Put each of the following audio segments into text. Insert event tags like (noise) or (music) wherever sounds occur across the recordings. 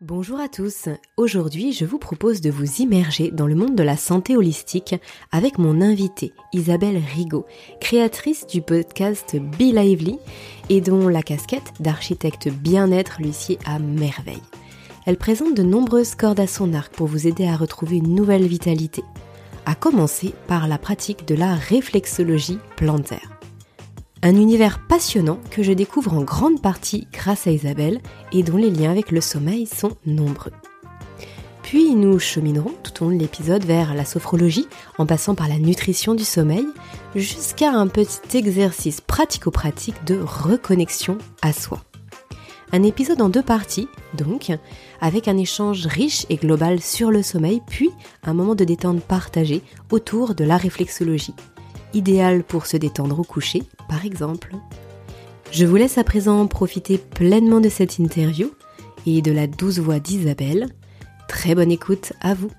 Bonjour à tous, aujourd'hui je vous propose de vous immerger dans le monde de la santé holistique avec mon invitée Isabelle Rigaud, créatrice du podcast Be Lively et dont la casquette d'architecte bien-être lui sied à merveille. Elle présente de nombreuses cordes à son arc pour vous aider à retrouver une nouvelle vitalité, à commencer par la pratique de la réflexologie plantaire. Un univers passionnant que je découvre en grande partie grâce à Isabelle et dont les liens avec le sommeil sont nombreux. Puis nous cheminerons tout au long de l'épisode vers la sophrologie en passant par la nutrition du sommeil jusqu'à un petit exercice pratico-pratique de reconnexion à soi. Un épisode en deux parties, donc, avec un échange riche et global sur le sommeil, puis un moment de détente partagé autour de la réflexologie idéal pour se détendre au coucher, par exemple. Je vous laisse à présent profiter pleinement de cette interview et de la douce voix d'Isabelle. Très bonne écoute à vous.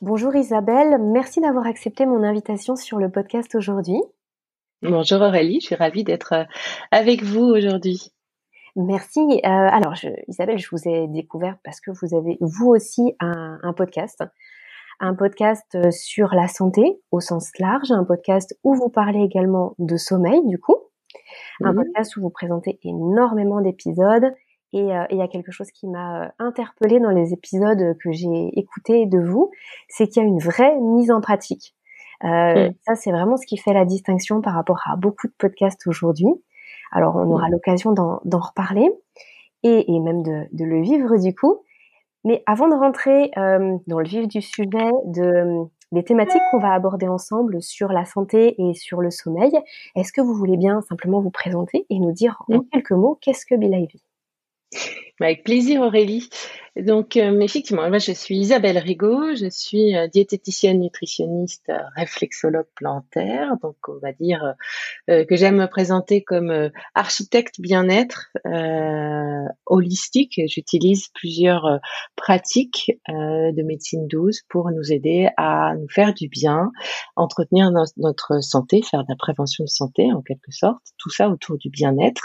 Bonjour Isabelle, merci d'avoir accepté mon invitation sur le podcast aujourd'hui. Bonjour Aurélie, je suis ravie d'être euh, avec vous aujourd'hui. Merci. Euh, alors, Isabelle, je vous ai découvert parce que vous avez vous aussi un podcast un podcast euh, sur la santé au sens large, un podcast où vous parlez également de sommeil du coup, un podcast où vous présentez énormément d'épisodes et euh, il y a quelque chose qui m'a euh, interpellée dans les épisodes que j'ai écoutés de vous, c'est qu'il y a une vraie mise en pratique. Euh, Ça, c'est vraiment ce qui fait la distinction par rapport à beaucoup de podcasts aujourd'hui. Alors, on aura l'occasion d'en reparler et, et même de, de, le vivre du coup. Mais avant de rentrer euh, dans le vif du sujet de, des thématiques qu'on va aborder ensemble sur la santé et sur le sommeil, est-ce que vous voulez bien simplement vous présenter et nous dire en quelques mots qu'est-ce que Be Avec plaisir Aurélie. Donc, euh, effectivement, moi, je suis Isabelle Rigaud, je suis euh, diététicienne nutritionniste, euh, réflexologue plantaire. Donc, on va dire que j'aime me présenter comme architecte bien-être holistique. J'utilise plusieurs pratiques de médecine douce pour nous aider à nous faire du bien, entretenir notre santé, faire de la prévention de santé en quelque sorte. Tout ça autour du bien-être.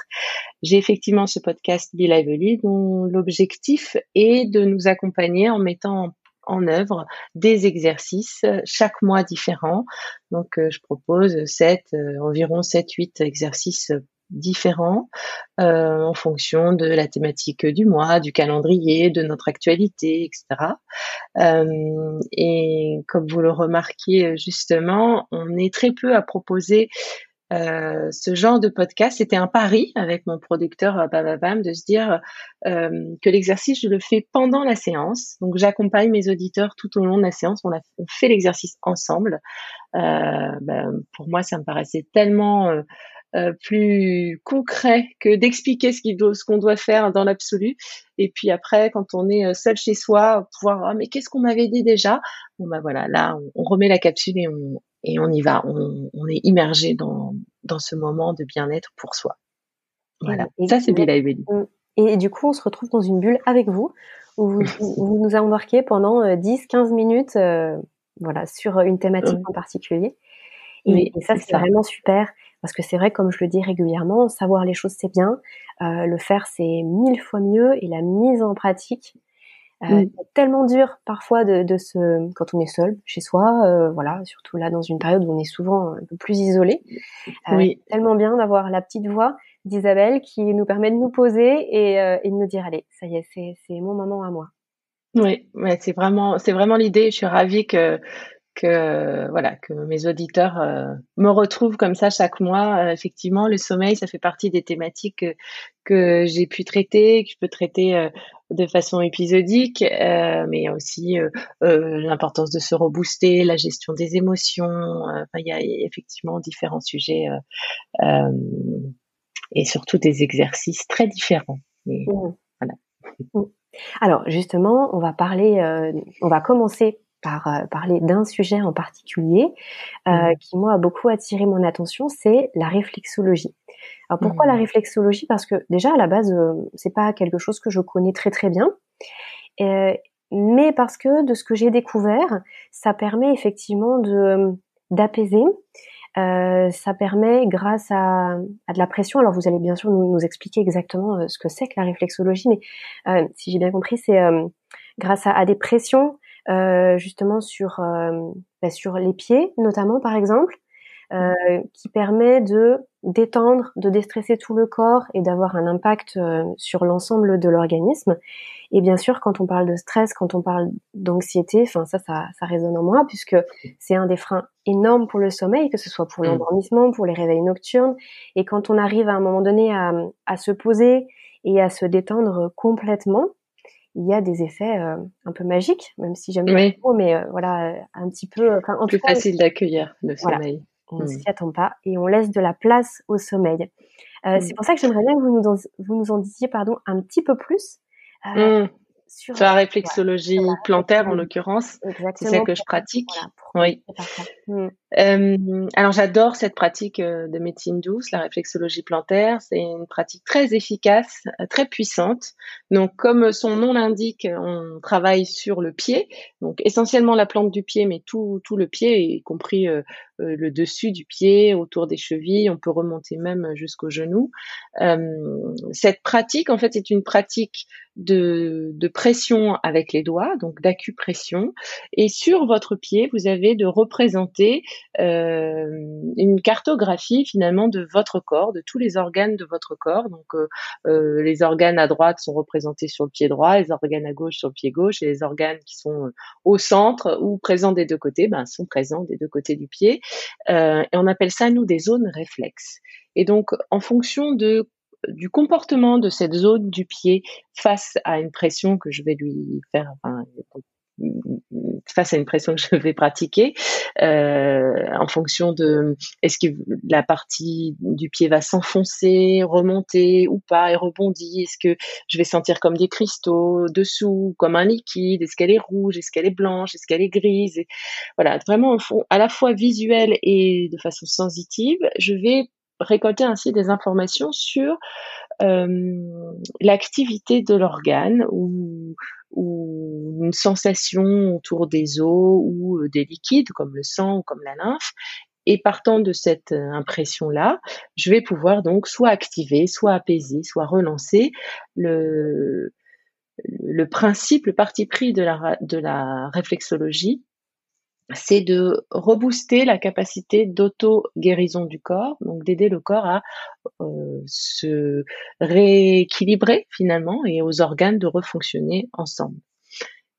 J'ai effectivement ce podcast Be Lively dont l'objectif est de nous accompagner en mettant en œuvre des exercices chaque mois différents. Donc, euh, je propose sept, euh, environ 7-8 exercices différents euh, en fonction de la thématique du mois, du calendrier, de notre actualité, etc. et comme vous le remarquiez justement, on est très peu à proposer euh, ce genre de podcast, c'était un pari avec mon producteur euh, Bababam de se dire euh, que l'exercice, je le fais pendant la séance. Donc, j'accompagne mes auditeurs tout au long de la séance. On, a, on fait l'exercice ensemble. Ben, pour moi, ça me paraissait tellement plus concret que d'expliquer ce qu'on ce doit faire dans l'absolu. Et puis après, quand on est seul chez soi, pouvoir ah mais qu'est-ce qu'on m'avait dit déjà? Bon ben voilà, là on, remet la capsule et on, et on y va. On, on est immergé dans, dans ce moment de bien-être pour soi. Voilà, ça c'est Bella et Et du coup, on se retrouve dans une bulle avec vous, où vous, (laughs) vous nous embarquez pendant 10-15 euh, minutes euh, voilà, sur une thématique en particulier. Et, ça, c'est vraiment super, parce que c'est vrai, comme je le dis régulièrement, savoir les choses, c'est bien, euh, le faire, c'est mille fois mieux, et la mise en pratique, euh, C'est tellement dur parfois de, de se, quand on est seul chez soi, euh, voilà, surtout là dans une période où on est souvent un peu plus isolé. Euh, oui. Tellement bien d'avoir la petite voix d'Isabelle qui nous permet de nous poser et, euh, et de nous dire allez, ça y est, c'est, c'est mon moment à moi. Oui, ouais, c'est vraiment, c'est vraiment l'idée. Je suis ravie que que voilà que mes auditeurs euh, me retrouvent comme ça chaque mois. Euh, effectivement, le sommeil, ça fait partie des thématiques que, j'ai pu traiter, que je peux traiter euh, de façon épisodique, mais aussi l'importance de se rebooster, la gestion des émotions. il y a effectivement différents sujets et surtout des exercices très différents. Mmh. voilà. Mmh. Alors justement, on va parler, on va commencer par euh, parler d'un sujet en particulier euh, mmh. qui moi a beaucoup attiré mon attention, c'est la réflexologie. Alors pourquoi la mmh. réflexologie? Parce que déjà à la base euh, c'est pas quelque chose que je connais très très bien, mais parce que de ce que j'ai découvert, ça permet effectivement de d'apaiser, Euh, ça permet, grâce à, à, de la pression, alors vous allez bien sûr nous, nous expliquer exactement ce que c'est que la réflexologie, mais euh, si j'ai bien compris, c'est euh, grâce à, à, des pressions justement sur bah, sur les pieds, notamment par exemple, qui permet de détendre, de déstresser tout le corps et d'avoir un impact sur l'ensemble de l'organisme. Et bien sûr, quand on parle de stress, quand on parle d'anxiété, enfin ça, ça, ça résonne en moi puisque c'est un des freins énormes pour le sommeil, que ce soit pour mm. l'endormissement, pour les réveils nocturnes. Et quand on arrive à un moment donné à, à se poser et à se détendre complètement, il y a des effets euh, un peu magiques, même si j'aime oui. pas trop, mais euh, voilà, un petit peu. Enfin, en Plus facile d'accueillir le sommeil. On ne mm. s'y attend pas et on laisse de la place au sommeil. Euh, mm. C'est pour ça que j'aimerais bien que vous nous en, vous nous en disiez pardon un petit peu plus euh, mmh. Sur, la réflexologie plantaire en l'occurrence, c'est celle que je pratique. oui. Euh, alors j'adore cette pratique euh, de médecine douce, la réflexologie plantaire. C'est une pratique très efficace, euh, très puissante. Donc comme son nom l'indique, on travaille sur le pied, donc essentiellement la plante du pied, mais tout, tout le pied, y compris le dessus du pied, autour des chevilles. On peut remonter même jusqu'au genou. cette pratique, en fait, c'est une pratique de, de pression avec les doigts, donc d'acupression. Et sur votre pied, vous avez de représenter une cartographie finalement de votre corps, de tous les organes de votre corps. Donc euh, euh, les organes à droite sont représentés sur le pied droit, les organes à gauche sur le pied gauche, et les organes qui sont au centre ou présents des deux côtés, ben, sont présents des deux côtés du pied. et on appelle ça nous des zones réflexes. Et donc en fonction de du comportement de cette zone du pied face à une pression que je vais lui faire, face à une pression que je vais pratiquer, euh, en fonction de est-ce que la partie du pied va s'enfoncer, remonter ou pas et rebondir, est-ce que je vais sentir comme des cristaux dessous, comme un liquide, est-ce qu'elle est rouge, est-ce qu'elle est blanche, est-ce qu'elle est grise, voilà, vraiment à la fois visuel et de façon sensitive, je vais récolter ainsi des informations sur l'activité de l'organe ou, une sensation autour des os ou euh, des liquides comme le sang ou comme la lymphe. Et partant de cette euh, impression-là, je vais pouvoir donc soit activer, soit apaiser, soit relancer le, principe, le parti pris de la réflexologie, c'est de rebooster la capacité d'auto-guérison du corps, donc d'aider le corps à euh, se rééquilibrer finalement et aux organes de refonctionner ensemble.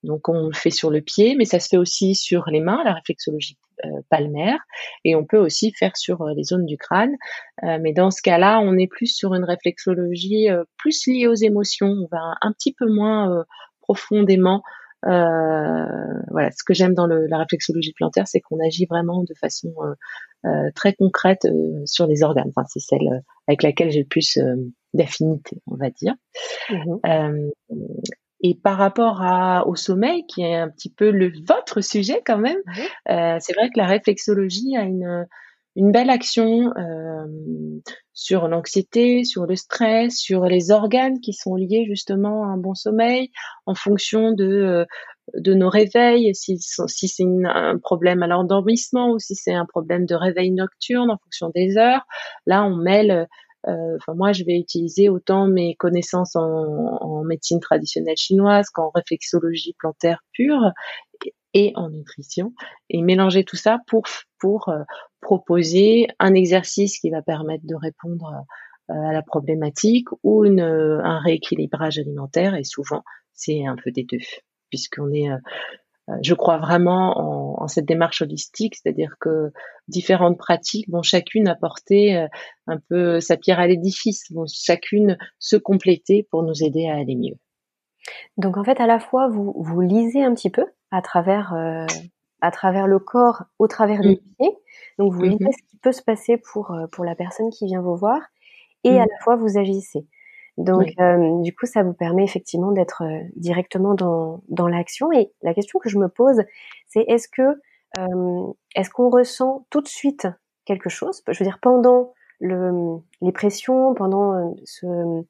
Donc on le fait sur le pied, mais ça se fait aussi sur les mains, la réflexologie euh, palmaire, et on peut aussi faire sur euh, les zones du crâne. mais dans ce cas-là, on est plus sur une réflexologie plus liée aux émotions. On va un petit peu moins profondément euh, voilà, ce que j'aime dans le, la réflexologie plantaire, c'est qu'on agit vraiment de façon euh, euh, très concrète sur les organes. Enfin, c'est celle avec laquelle j'ai le plus d'affinité, on va dire. Mmh et par rapport à, au sommeil, qui est un petit peu le votre sujet quand même, mmh c'est vrai que la réflexologie a une une belle action euh, sur l'anxiété, sur le stress, sur les organes qui sont liés justement à un bon sommeil, en fonction de euh, de nos réveils, si, c'est un problème à l'endormissement ou si c'est un problème de réveil nocturne en fonction des heures. Là, on mêle euh, enfin moi je vais utiliser autant mes connaissances en médecine traditionnelle chinoise qu'en réflexologie plantaire pure et en nutrition et mélanger tout ça pour pour euh, proposer un exercice qui va permettre de répondre euh, à la problématique ou une, euh, un rééquilibrage alimentaire et souvent c'est un peu des deux puisqu'on est je crois vraiment en, en, cette démarche holistique, c'est-à-dire que différentes pratiques vont chacune apporter un peu sa pierre à l'édifice, vont chacune se compléter pour nous aider à aller mieux. Donc en fait, à la fois, vous, vous lisez un petit peu à travers, euh, à travers le corps, au travers des mmh. pieds. Donc vous lisez mmh ce qui peut se passer pour, euh, pour la personne qui vient vous voir et à mmh. la fois vous agissez. Donc euh, du coup, ça vous permet effectivement d'être directement dans, dans l'action. Et la question que je me pose, c'est est-ce que est-ce qu'on ressent tout de suite quelque chose? Je veux dire pendant le, les pressions, pendant ce,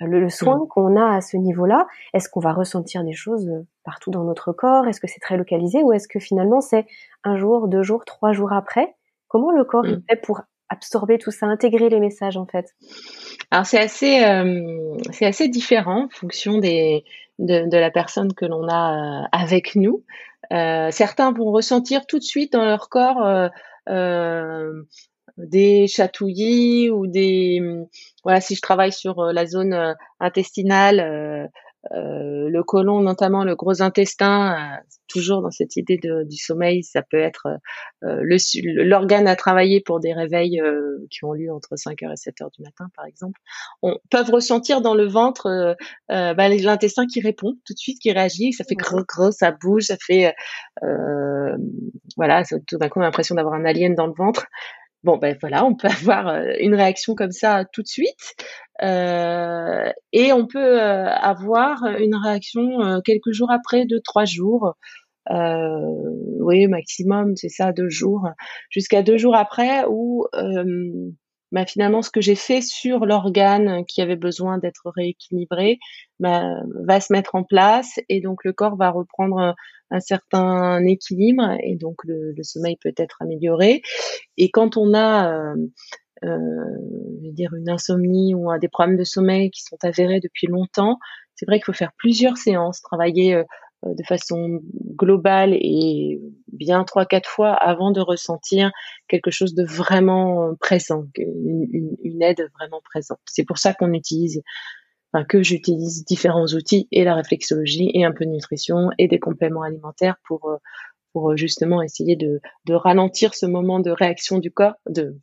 le, soin mmh. qu'on a à ce niveau-là, est-ce qu'on va ressentir des choses euh, partout dans notre corps? Est-ce que c'est très localisé ou est-ce que finalement c'est un jour, deux jours, trois jours après? Comment le corps mmh. fait pour absorber tout ça, intégrer les messages en fait? Alors c'est assez, euh, c'est assez différent en fonction des, de, la personne que l'on a euh, avec nous. Euh, certains vont ressentir tout de suite dans leur corps des chatouillis ou des voilà si je travaille sur la zone intestinale euh, le côlon, notamment le gros intestin, euh, toujours dans cette idée de, du sommeil, ça peut être euh, l'organe à travailler pour des réveils qui ont lieu entre 5h et 7h du matin, par exemple. On peuvent ressentir dans le ventre bah, l'intestin qui répond tout de suite, qui réagit, ça fait gros gros, ça bouge, ça fait voilà, tout d'un coup l'impression d'avoir un alien dans le ventre. Bon, ben voilà, on peut (laughs) avoir euh, une réaction comme ça tout de suite. Euh, et on peut euh, avoir une réaction quelques jours après, deux, trois jours. oui, maximum, c'est ça, deux jours. Jusqu'à deux jours après où bah, finalement ce que j'ai fait sur l'organe qui avait besoin d'être rééquilibré bah, va se mettre en place et donc le corps va reprendre un certain équilibre et donc le, sommeil peut être amélioré. Et quand on a euh, euh, dire une insomnie ou des problèmes de sommeil qui sont avérés depuis longtemps, c'est vrai qu'il faut faire plusieurs séances, travailler euh, de façon globale et bien trois quatre fois avant de ressentir quelque chose de vraiment présent, une, une aide vraiment présente. C'est pour ça qu'on utilise enfin, que j'utilise différents outils et la réflexologie et un peu de nutrition et des compléments alimentaires pour euh, pour euh, justement essayer de, de ralentir ce moment de réaction du corps, de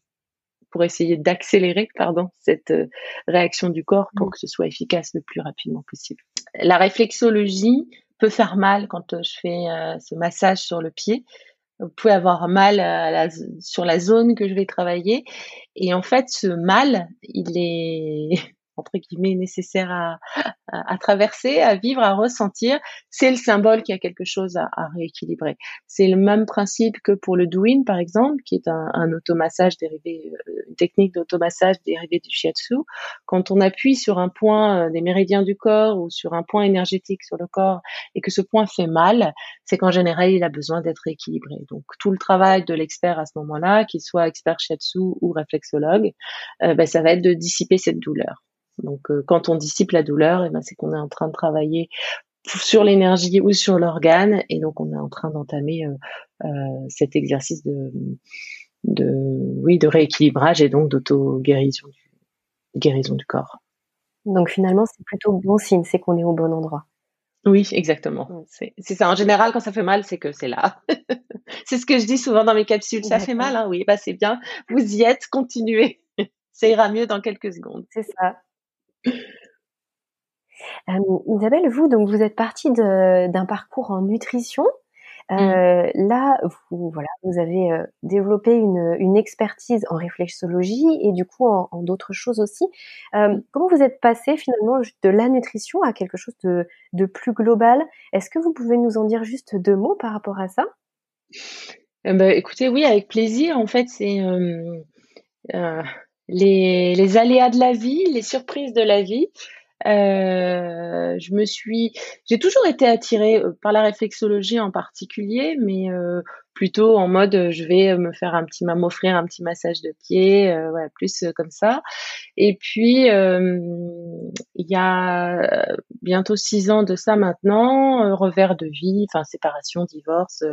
pour essayer d'accélérer pardon cette euh, réaction du corps pour mmh. que ce soit efficace le plus rapidement possible. La réflexologie peut faire mal quand je fais ce massage sur le pied. Vous pouvez avoir mal sur la zone que je vais travailler. Et en fait, ce mal, il est, entre guillemets nécessaire à, à, traverser, à vivre, à ressentir, c'est le symbole qui a quelque chose à, à rééquilibrer. C'est le même principe que pour le Douyin, par exemple, qui est un, un automassage dérivé, euh, une technique d'automassage dérivée du shiatsu. Quand on appuie sur un point euh, des méridiens du corps ou sur un point énergétique sur le corps et que ce point fait mal, c'est qu'en général, il a besoin d'être rééquilibré. Donc, tout le travail de l'expert à ce moment-là, qu'il soit expert shiatsu ou réflexologue, euh, ben, ça va être de dissiper cette douleur. Donc, euh, quand on dissipe la douleur, et eh ben, c'est qu'on est en train de travailler sur l'énergie ou sur l'organe, et donc on est en train d'entamer euh, euh, cet exercice de, de, oui, de rééquilibrage et donc d'auto-guérison du, guérison du corps. Donc finalement, c'est plutôt bon signe, c'est qu'on est au bon endroit. Oui, exactement. C'est ça. En général, quand ça fait mal, c'est que c'est là. (laughs) c'est ce que je dis souvent dans mes capsules. Ça fait mal, hein Oui, bah c'est bien. Vous y êtes. Continuez. (laughs) ça ira mieux dans quelques secondes. C'est ça. Isabelle, vous, donc vous êtes partie d'un parcours en nutrition. Mmh. Euh, là, vous, voilà, vous avez euh, développé une, une, expertise en réflexologie et du coup en, d'autres choses aussi. Euh, comment vous êtes passé finalement de la nutrition à quelque chose de, de plus global? Est-ce que vous pouvez nous en dire juste deux mots par rapport à ça? Bah, Écoutez, oui, avec plaisir. En fait, c'est les, les, aléas de la vie, les surprises de la vie. Euh, je me suis, j'ai toujours été attirée euh, par la réflexologie en particulier, mais euh, plutôt en mode euh, je vais me faire un petit m'offrir un petit massage de pied euh, voilà plus euh, comme ça et puis il y a bientôt six ans de ça maintenant revers de vie enfin séparation divorce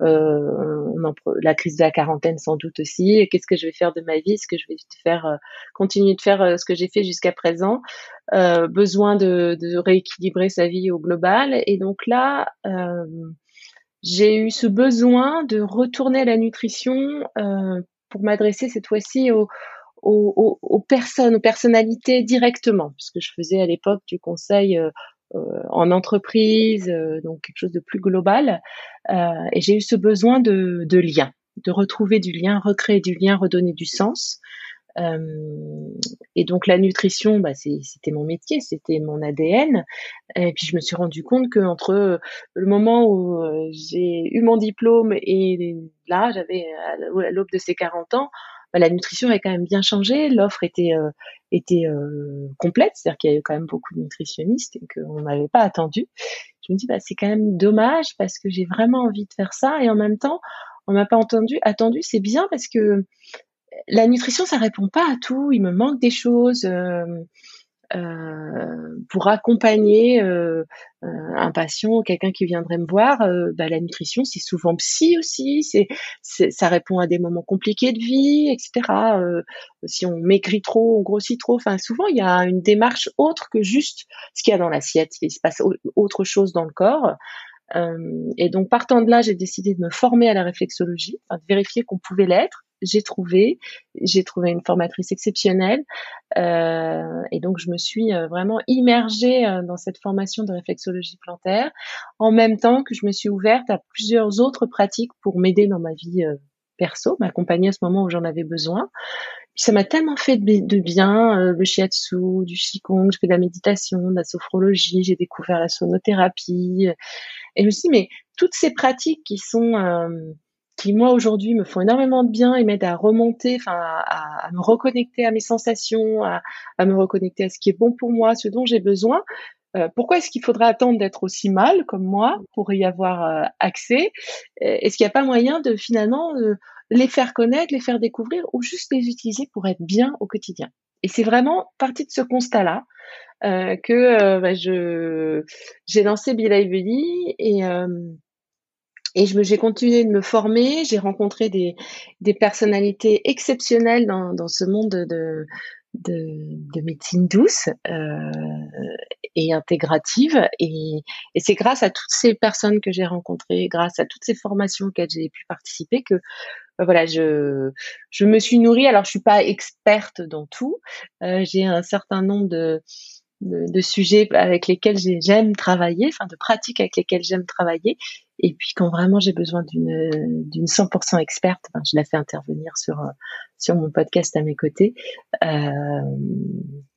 la crise de la quarantaine sans doute aussi. Qu'est-ce que je vais faire de ma vie? Est-ce que je vais faire continuer de faire ce que j'ai fait jusqu'à présent? Besoin de, rééquilibrer sa vie au global. Et donc là j'ai eu ce besoin de retourner à la nutrition euh, pour m'adresser cette fois-ci aux, aux, aux, personnes, aux personnalités directement, puisque je faisais à l'époque du conseil euh, euh en entreprise, euh, donc quelque chose de plus global. Euh, et j'ai eu ce besoin de, de lien, de retrouver du lien, recréer du lien, redonner du sens. Euh, et donc la nutrition, bah, c'était mon métier, c'était mon ADN. Et puis je me suis rendu compte que entre le moment où j'ai eu mon diplôme et là, j'avais à l'aube de ces 40 ans, bah, la nutrition avait quand même bien changé. L'offre était euh, était complète, c'est-à-dire qu'il y avait quand même beaucoup de nutritionnistes et qu'on n'avait pas attendu. Je me dis bah c'est quand même dommage parce que j'ai vraiment envie de faire ça et en même temps on m'a pas entendu, attendu, c'est bien parce que la nutrition, ça répond pas à tout. Il me manque des choses. Euh, euh, pour accompagner euh, un patient, quelqu'un qui viendrait me voir, bah, la nutrition c'est souvent psy aussi, c'est, ça répond à des moments compliqués de vie, etc. si on maigrit trop, on grossit trop, enfin souvent il y a une démarche autre que juste ce qu'il y a dans l'assiette, il se passe autre chose dans le corps. et donc partant de là, j'ai décidé de me former à la réflexologie, de vérifier qu'on pouvait l'être j'ai trouvé. J'ai trouvé une formatrice exceptionnelle. Euh, et donc, je me suis euh, vraiment immergée euh, dans cette formation de réflexologie plantaire, en même temps que je me suis ouverte à plusieurs autres pratiques pour m'aider dans ma vie perso, m'accompagner à ce moment où j'en avais besoin. ça m'a tellement fait de bien, le shiatsu, du qigong, je fais de la méditation, de la sophrologie, j'ai découvert la sonothérapie. Et je me suis dit, mais toutes ces pratiques qui sont qui moi aujourd'hui me font énormément de bien et m'aident à remonter, enfin à, me reconnecter à mes sensations, à, me reconnecter à ce qui est bon pour moi, ce dont j'ai besoin. Euh, pourquoi est-ce qu'il faudrait attendre d'être aussi mal comme moi pour y avoir euh, accès? Est-ce qu'il n'y a pas moyen de finalement euh, les faire connaître, les faire découvrir ou juste les utiliser pour être bien au quotidien? Et c'est vraiment partie de ce constat-là que bah, je j'ai lancé Be Lively et et j'ai continué de me former, j'ai rencontré des, des personnalités exceptionnelles dans, dans ce monde de, de, de médecine douce euh, et intégrative. Et, et c'est grâce à toutes ces personnes que j'ai rencontrées, grâce à toutes ces formations auxquelles j'ai pu participer, que euh, voilà, je, je me suis nourrie. Alors, je suis pas experte dans tout. Euh, j'ai un certain nombre de, de, sujets avec lesquels j'aime travailler, enfin de pratiques avec lesquelles j'aime travailler. Et puis quand vraiment j'ai besoin d'une d'une 100% experte, ben, je la fais intervenir sur sur mon podcast à mes côtés. Euh,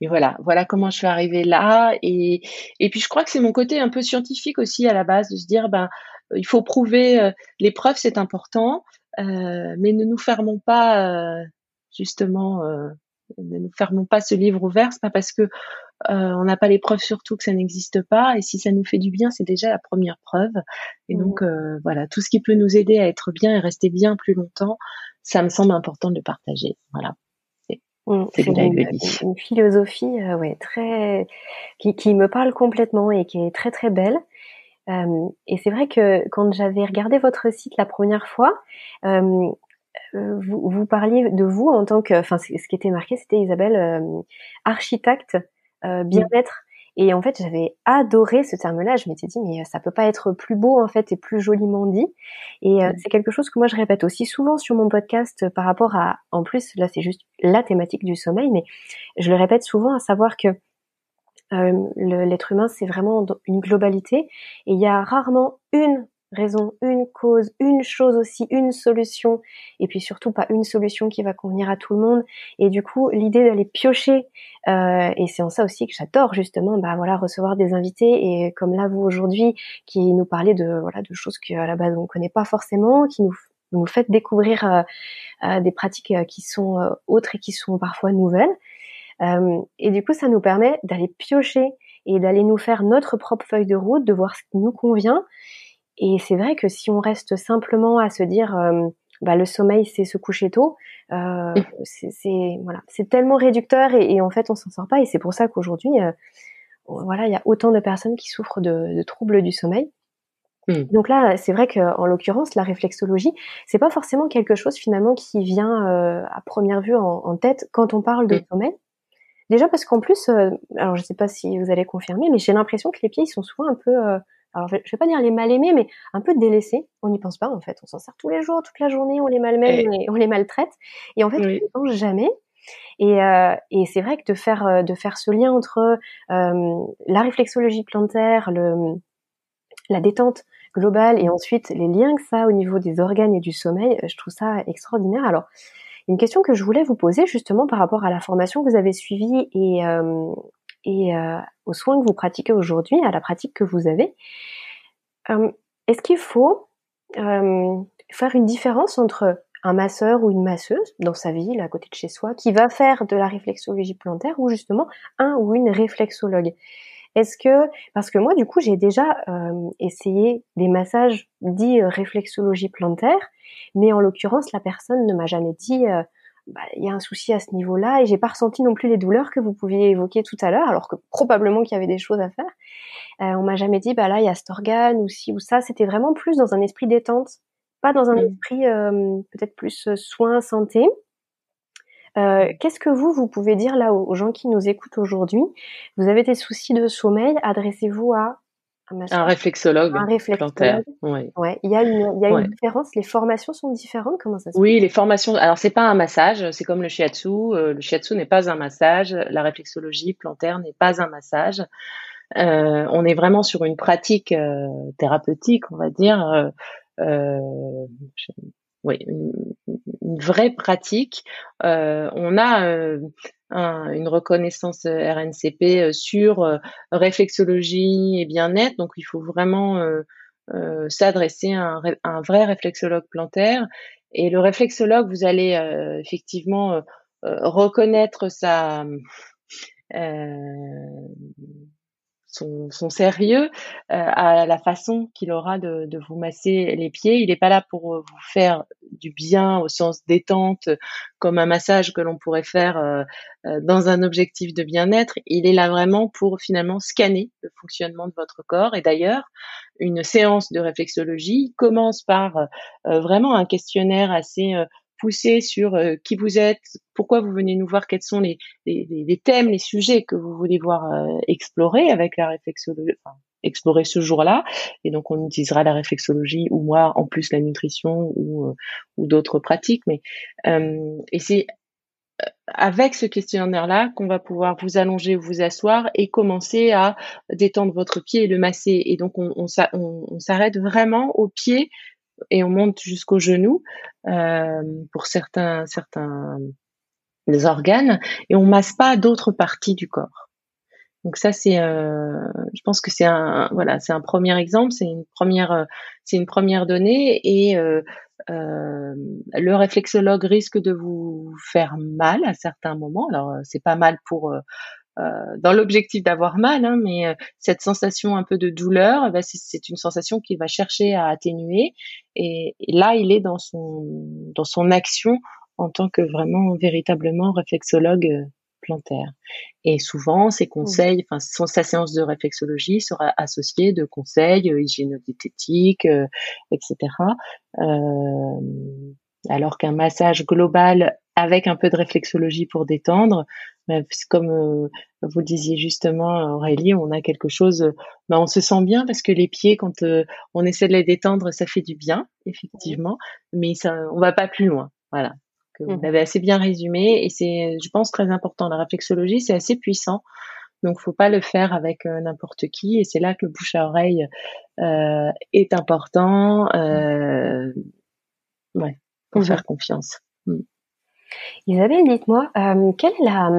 et voilà, voilà comment je suis arrivée là. Et et puis je crois que c'est mon côté un peu scientifique aussi à la base de se dire ben il faut prouver euh, les preuves c'est important, euh, mais ne nous fermons pas euh, justement euh, ne nous fermons pas ce livre ouvert. C'est pas parce que euh, on n'a pas les preuves surtout que ça n'existe pas. Et si ça nous fait du bien, c'est déjà la première preuve. Et donc, mmh. euh, voilà, tout ce qui peut nous aider à être bien et rester bien plus longtemps, ça me semble important de le partager. Voilà. C'est mmh, une, une, philosophie, euh, ouais, très, qui, qui, me parle complètement et qui est très très belle. Euh, et c'est vrai que quand j'avais regardé votre site la première fois, euh, vous, vous, parliez de vous en tant que, enfin, ce qui était marqué, c'était Isabelle, architecte euh, bien-être. Et en fait, j'avais adoré ce terme-là. Je m'étais dit, mais ça peut pas être plus beau en fait et plus joliment dit. Et euh, c'est quelque chose que moi je répète aussi souvent sur mon podcast par rapport à, en plus là c'est juste la thématique du sommeil, mais je le répète souvent à savoir que euh, l'être humain c'est vraiment une globalité et il y a rarement une raison, une cause, une chose aussi, une solution, et puis surtout pas une solution qui va convenir à tout le monde. Et du coup, l'idée d'aller piocher, euh, et c'est en ça aussi que j'adore justement, bah voilà, recevoir des invités et comme là vous aujourd'hui, qui nous parlez de voilà de choses qu'à la base on connaît pas forcément, qui nous nous faites découvrir euh, euh, des pratiques qui sont autres et qui sont parfois nouvelles. et du coup, ça nous permet d'aller piocher et d'aller nous faire notre propre feuille de route, de voir ce qui nous convient et c'est vrai que si on reste simplement à se dire euh, bah, le sommeil c'est se coucher tôt, euh, mmh. c'est voilà, c'est tellement réducteur et, en fait on s'en sort pas. Et c'est pour ça qu'aujourd'hui, euh, voilà, il y a autant de personnes qui souffrent de, de troubles du sommeil. Mmh. Donc là, c'est vrai qu'en l'occurrence, la réflexologie, c'est pas forcément quelque chose finalement qui vient euh, à première vue en, en, tête quand on parle de mmh. sommeil. Déjà parce qu'en plus, alors je sais pas si vous allez confirmer, mais j'ai l'impression que les pieds ils sont souvent un peu alors je, vais pas dire les mal aimés, mais un peu délaissés. On n'y pense pas en fait. On s'en sert tous les jours, toute la journée, on les malmène, on les, maltraite. Et en fait, on n'y pense jamais. Et, euh, et c'est vrai que de faire euh, de faire ce lien entre euh, la réflexologie plantaire, le, la détente globale et ensuite les liens que ça a au niveau des organes et du sommeil, je trouve ça extraordinaire. Alors, une question que je voulais vous poser justement par rapport à la formation que vous avez suivie et, euh, et euh, aux soins que vous pratiquez aujourd'hui, à la pratique que vous avez. Euh, est-ce qu'il faut euh, faire une différence entre un masseur ou une masseuse dans sa ville, à côté de chez soi, qui va faire de la réflexologie plantaire, ou justement un ou une réflexologue? Est-ce que, parce que moi, du coup, j'ai déjà euh, essayé des massages dits euh, réflexologie plantaire, mais en l'occurrence, la personne ne m'a jamais dit euh, bah, il y a un souci à ce niveau-là et j'ai pas ressenti non plus les douleurs que vous pouviez évoquer tout à l'heure, alors que probablement qu'il y avait des choses à faire. Euh, on m'a jamais dit bah là il y a cet organe ou ci ou ça. C'était vraiment plus dans un esprit détente, pas dans un mmh. esprit peut-être plus soin santé. Euh, qu'est-ce que vous, vous pouvez dire là aux, gens qui nous écoutent aujourd'hui? Vous avez des soucis de sommeil, adressez-vous à un, réflexologue. Un réflexologue. Ouais. Il y a une, il y a une différence. Les formations sont différentes. Comment ça se Oui, les formations. Alors c'est pas un massage. C'est comme le shiatsu. Euh, le shiatsu n'est pas un massage. La réflexologie plantaire n'est pas un massage. Euh, on est vraiment sur une pratique euh, thérapeutique, on va dire. Euh, oui, une, vraie pratique. Euh, on a euh, une reconnaissance euh, RNCP sur réflexologie et bien-être, donc il faut vraiment s'adresser à un, vrai réflexologue plantaire. Et le réflexologue, vous allez effectivement reconnaître sa son, son sérieux euh, à la façon qu'il aura de, de, vous masser les pieds. Il n'est pas là pour vous faire du bien au sens détente, comme un massage que l'on pourrait faire euh, euh, dans un objectif de bien-être. Il est là vraiment pour finalement scanner le fonctionnement de votre corps. Et d'ailleurs, une séance de réflexologie commence par vraiment un questionnaire assez pousser sur euh, qui vous êtes, pourquoi vous venez nous voir, quels sont les, les, les thèmes, les sujets que vous voulez voir euh, explorer avec la réflexologie, enfin, explorer ce jour-là. Et donc on utilisera la réflexologie ou moi en plus la nutrition ou, euh, ou d'autres pratiques. Mais et c'est avec ce questionnaire-là qu'on va pouvoir vous allonger, vous asseoir et commencer à détendre votre pied et le masser. Et donc on, on, on s'arrête vraiment au pied et on monte jusqu'au genou euh, pour certains certains organes et on masse pas d'autres parties du corps. Donc ça c'est, euh, je pense que c'est un voilà, c'est un premier exemple, c'est une première c'est une première donnée et euh, euh, le réflexologue risque de vous faire mal à certains moments. Alors c'est pas mal pour euh, dans l'objectif d'avoir mal, hein, mais euh, cette sensation un peu de douleur, bah, c'est une sensation qu'il va chercher à atténuer. Et, là, il est dans son dans son action en tant que vraiment véritablement réflexologue euh, plantaire. Et souvent, ses conseils, enfin, sa séance de réflexologie sera associée de conseils euh, hygiénodiététiques, etc. Euh, alors qu'un massage global avec un peu de réflexologie pour détendre, comme euh, vous le disiez justement, Aurélie, on a quelque chose, ben, on se sent bien parce que les pieds, quand euh, on essaie de les détendre, ça fait du bien, effectivement, mais ça, on va pas plus loin. Voilà. Que vous mmh l'avez assez bien résumé et c'est, je pense, très important. La réflexologie, c'est assez puissant. Donc, faut pas le faire avec euh, n'importe qui. Et c'est là que le bouche à oreille est important. Euh, ouais, pour mmh faire confiance. Isabelle, dites-moi, euh, quelle est la,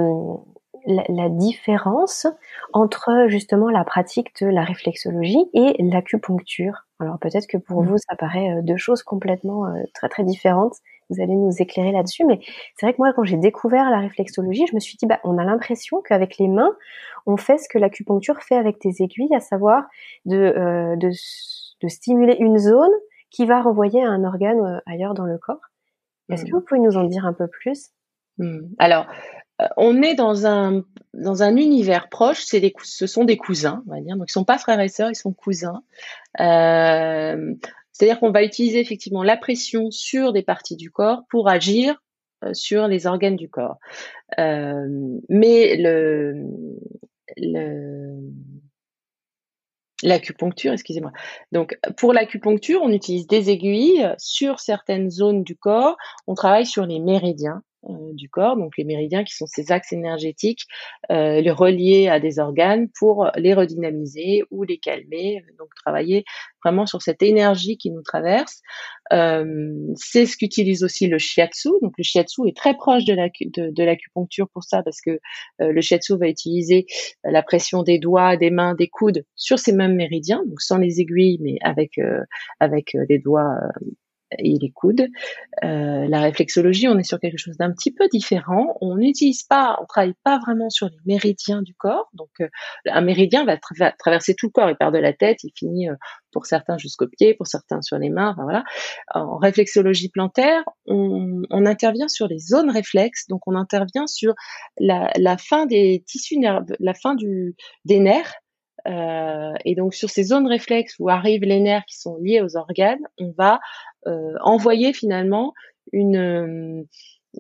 la, différence entre justement la pratique de la réflexologie et l'acupuncture? Alors peut-être que pour mmh. vous, ça paraît euh, deux choses complètement euh, très très différentes. Vous allez nous éclairer là-dessus, mais c'est vrai que moi, quand j'ai découvert la réflexologie, je me suis dit, bah, on a l'impression qu'avec les mains, on fait ce que l'acupuncture fait avec des aiguilles, à savoir de, de, de stimuler une zone qui va renvoyer à un organe ailleurs dans le corps. Est-ce que mmh. vous pouvez nous en dire un peu plus? Mmh. Alors, euh, on est dans un dans un univers proche. C'est des, ce sont des cousins, on va dire. Donc, ils sont pas frères et sœurs, ils sont cousins. Euh, c'est-à-dire qu'on va utiliser effectivement la pression sur des parties du corps pour agir euh, sur les organes du corps. mais le, le L'acupuncture, excusez-moi. Donc, pour l'acupuncture, on utilise des aiguilles sur certaines zones du corps. On travaille sur les méridiens. Euh, du corps, donc les méridiens qui sont ces axes énergétiques, euh, les reliés à des organes pour les redynamiser ou les calmer, donc travailler vraiment sur cette énergie qui nous traverse. Euh, c'est ce qu'utilise aussi le shiatsu. Donc le shiatsu est très proche de, l'acupuncture pour ça parce que le shiatsu va utiliser la pression des doigts, des mains, des coudes sur ces mêmes méridiens, donc sans les aiguilles, mais avec avec les doigts et les coudes. Euh, la réflexologie, on est sur quelque chose d'un petit peu différent. On n'utilise pas, on travaille pas vraiment sur les méridiens du corps. Donc, euh, un méridien va, traverser tout le corps. Il part de la tête, il finit euh, pour certains jusqu'aux pieds, pour certains sur les mains. Voilà. En réflexologie plantaire, on, intervient sur les zones réflexes. Donc, on intervient sur la, fin des tissus nerveux, la fin des nerfs euh, et donc sur ces zones réflexes où arrivent les nerfs qui sont liés aux organes, on va euh, envoyer finalement une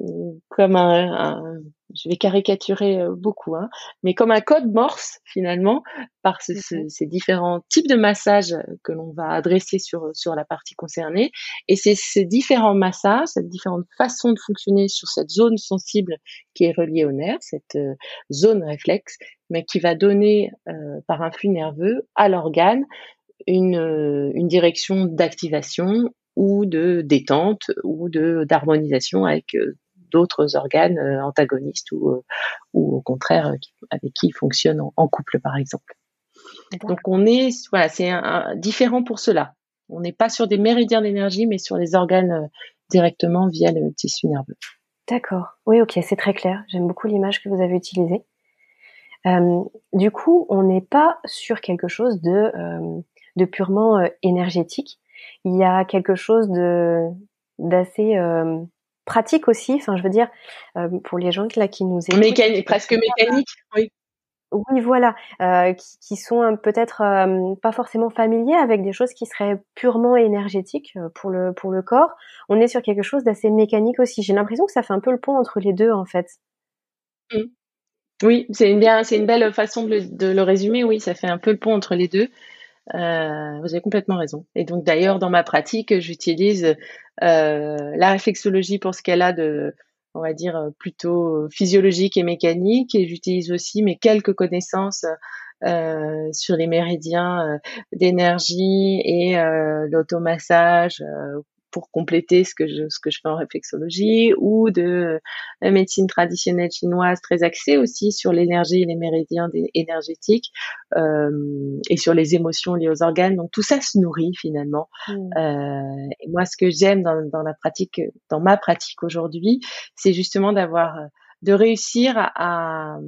euh, comme un, je vais caricaturer euh, beaucoup, hein, mais comme un code Morse finalement par ce, ces différents types de massages que l'on va adresser sur sur la partie concernée. Et c'est ces différents massages, cette différentes façons de fonctionner sur cette zone sensible qui est reliée au nerf, cette euh, zone réflexe, mais qui va donner euh, par un flux nerveux à l'organe une, une direction d'activation ou de détente ou de d'harmonisation avec d'autres organes euh, antagonistes ou, euh, ou au contraire euh, avec qui ils fonctionnent en, couple par exemple. Donc on est voilà c'est un, différent pour cela. On n'est pas sur des méridiens d'énergie mais sur les organes directement via le tissu nerveux. D'accord. Oui, ok, c'est très clair. J'aime beaucoup l'image que vous avez utilisée. du coup, on n'est pas sur quelque chose de, de purement énergétique. Il y a quelque chose de d'assez pratique aussi. Enfin, je veux dire, euh, pour les gens là qui nous écoutent, mécanique, presque mécanique, oui. Oui, voilà, euh, qui, qui, sont peut-être euh, pas forcément familiers avec des choses qui seraient purement énergétiques pour le pour le corps. On est sur quelque chose d'assez mécanique aussi. J'ai l'impression que ça fait un peu le pont entre les deux en fait. Mmh. Oui, c'est une bien, c'est une belle façon de le, de le, résumer. Oui, ça fait un peu le pont entre les deux. Euh, vous avez complètement raison. Et donc d'ailleurs, dans ma pratique, j'utilise euh, la réflexologie pour ce qu'elle a de, on va dire, plutôt physiologique et mécanique. Et j'utilise aussi mes quelques connaissances euh, sur les méridiens d'énergie et l'automassage pour compléter ce que je ce que je fais en réflexologie ou de la médecine traditionnelle chinoise très axée aussi sur l'énergie et les méridiens énergétiques euh, et sur les émotions liées aux organes donc tout ça se nourrit finalement mmh. euh, et moi ce que j'aime dans, dans la pratique dans ma pratique aujourd'hui c'est justement d'avoir de réussir à, à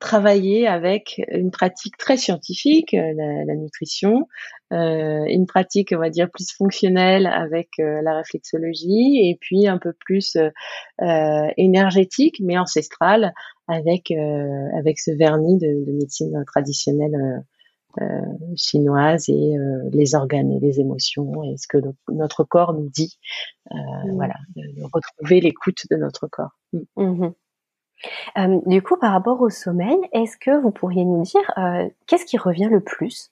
travailler avec une pratique très scientifique, euh, la, la nutrition, euh, une pratique, on va dire, plus fonctionnelle avec euh, la réflexologie, et puis un peu plus euh, énergétique, mais ancestrale, avec avec ce vernis de, de médecine traditionnelle chinoise et les organes et les émotions et ce que notre corps nous dit. Mmh. Voilà, de, retrouver l'écoute de notre corps. Mmh. Euh, du coup, par rapport au sommeil, est-ce que vous pourriez nous dire euh, qu'est-ce qui revient le plus?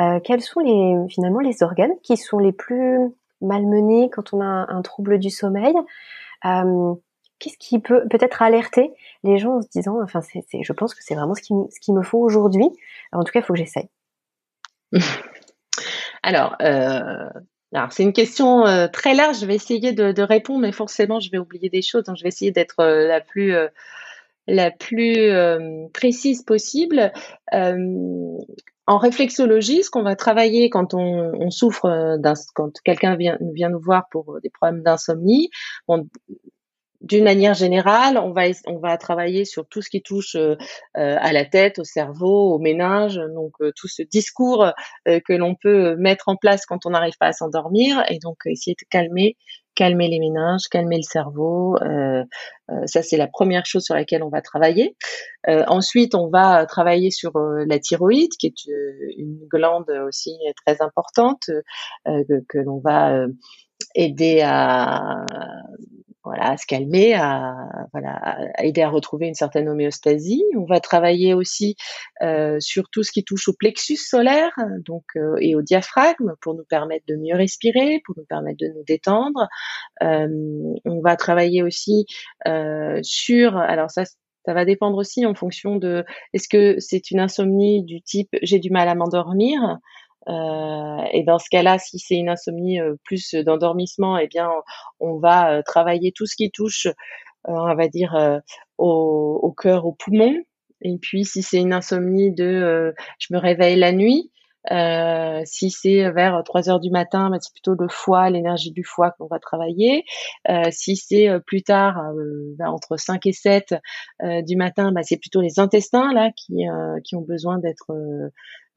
Euh, Quels sont les finalement les organes qui sont les plus malmenés quand on a un, trouble du sommeil? Qu'est-ce qui peut peut-être alerter les gens en se disant, enfin, je pense que c'est vraiment ce, qui, ce qu'il me faut aujourd'hui. En tout cas, il faut que j'essaye. (laughs) Alors, alors, c'est une question très large. Je vais essayer de, répondre, mais forcément, je vais oublier des choses. Donc, je vais essayer d'être la plus la plus précise possible. en réflexologie, ce qu'on va travailler quand on, souffre d'un, quand quelqu'un vient, vient nous voir pour des problèmes d'insomnie, d'une manière générale, on va on va travailler sur tout ce qui touche euh, euh, à la tête, au cerveau, au méninge, donc euh, tout ce discours que l'on peut mettre en place quand on n'arrive pas à s'endormir et donc essayer de calmer calmer les méninges, calmer le cerveau. ça, c'est la première chose sur laquelle on va travailler. ensuite, on va travailler sur la thyroïde, qui est une glande aussi très importante que, que l'on va aider à voilà, à se calmer, à, voilà, à aider à retrouver une certaine homéostasie. On va travailler aussi euh, sur tout ce qui touche au plexus solaire, donc euh, et au diaphragme pour nous permettre de mieux respirer, pour nous permettre de nous détendre. Euh, on va travailler aussi euh, sur, alors ça ça va dépendre aussi en fonction de est-ce que c'est une insomnie du type j'ai du mal à m'endormir euh, et dans ce cas-là, si c'est une insomnie euh, plus d'endormissement, eh bien, on va euh, travailler tout ce qui touche, on va dire, au, cœur, au poumon. Et puis, si c'est une insomnie de je me réveille la nuit, si c'est vers 3 heures du matin, bah, c'est plutôt le foie, l'énergie du foie qu'on va travailler. Si c'est plus tard, bah, entre 5 et 7 du matin, bah, c'est plutôt les intestins là qui, qui ont besoin d'être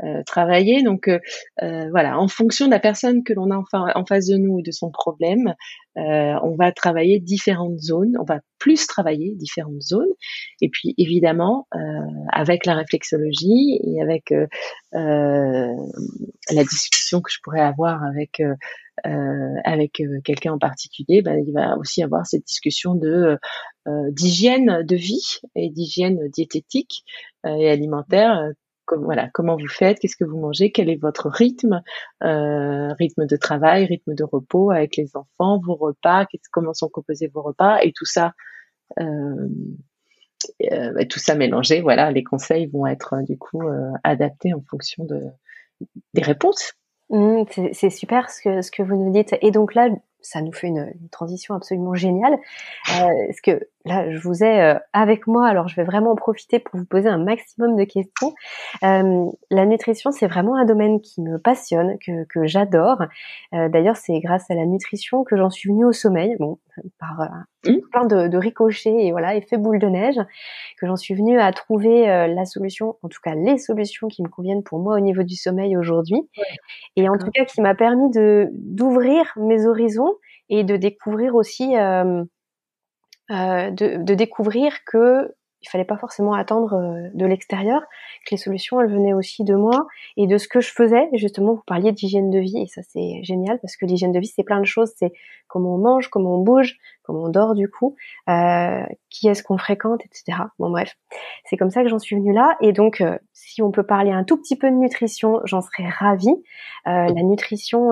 euh, travailler. Donc euh, euh, voilà, en fonction de la personne que l'on a en, face de nous et de son problème, on va travailler différentes zones, on va plus travailler différentes zones. Et puis évidemment, avec la réflexologie et avec la discussion que je pourrais avoir avec avec quelqu'un en particulier, ben, il va aussi avoir cette discussion de d'hygiène de vie et d'hygiène diététique et alimentaire voilà, comment vous faites, qu'est-ce que vous mangez, quel est votre rythme, euh, rythme de travail, rythme de repos avec les enfants, vos repas, comment sont composés vos repas et tout ça, euh, euh, tout ça mélangé. Voilà, les conseils vont être du coup adaptés en fonction de des réponses. Mmh, c'est super ce que ce que vous nous dites. Et donc là, ça nous fait une, transition absolument géniale. Euh, que là, je vous ai euh, avec moi, alors je vais vraiment en profiter pour vous poser un maximum de questions. Euh, la nutrition, c'est vraiment un domaine qui me passionne, que, que j'adore. Euh, d'ailleurs, c'est grâce à la nutrition que j'en suis venue au sommeil, bon, par euh, mmh. plein de, de, ricochets et voilà, effet boule de neige, que j'en suis venue à trouver la solution, en tout cas les solutions qui me conviennent pour moi au niveau du sommeil aujourd'hui, et en tout cas qui m'a permis de d'ouvrir mes horizons et de découvrir aussi euh, euh, de, de, découvrir que il fallait pas forcément attendre euh, de l'extérieur, que les solutions elles venaient aussi de moi et de ce que je faisais. Justement, vous parliez d'hygiène de vie et ça c'est génial parce que l'hygiène de vie c'est plein de choses. C'est comment on mange, comment on bouge, comment on dort du coup, euh, qui est-ce qu'on fréquente, etc. Bon bref, c'est comme ça que j'en suis venue là. Et donc, euh, si on peut parler un tout petit peu de nutrition, j'en serais ravie. Euh, la nutrition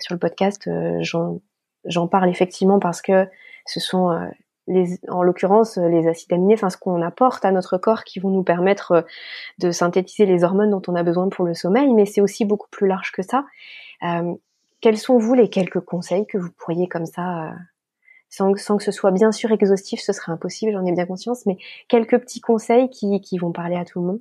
sur le podcast, j'en j'en parle effectivement parce que ce sont les, en l'occurrence les acides aminés, enfin ce qu'on apporte à notre corps qui vont nous permettre euh, de synthétiser les hormones dont on a besoin pour le sommeil, mais c'est aussi beaucoup plus large que ça. Euh, quels sont vous les quelques conseils que vous pourriez comme ça, euh, sans, que ce soit bien sûr exhaustif, ce serait impossible, j'en ai bien conscience, mais quelques petits conseils qui vont parler à tout le monde?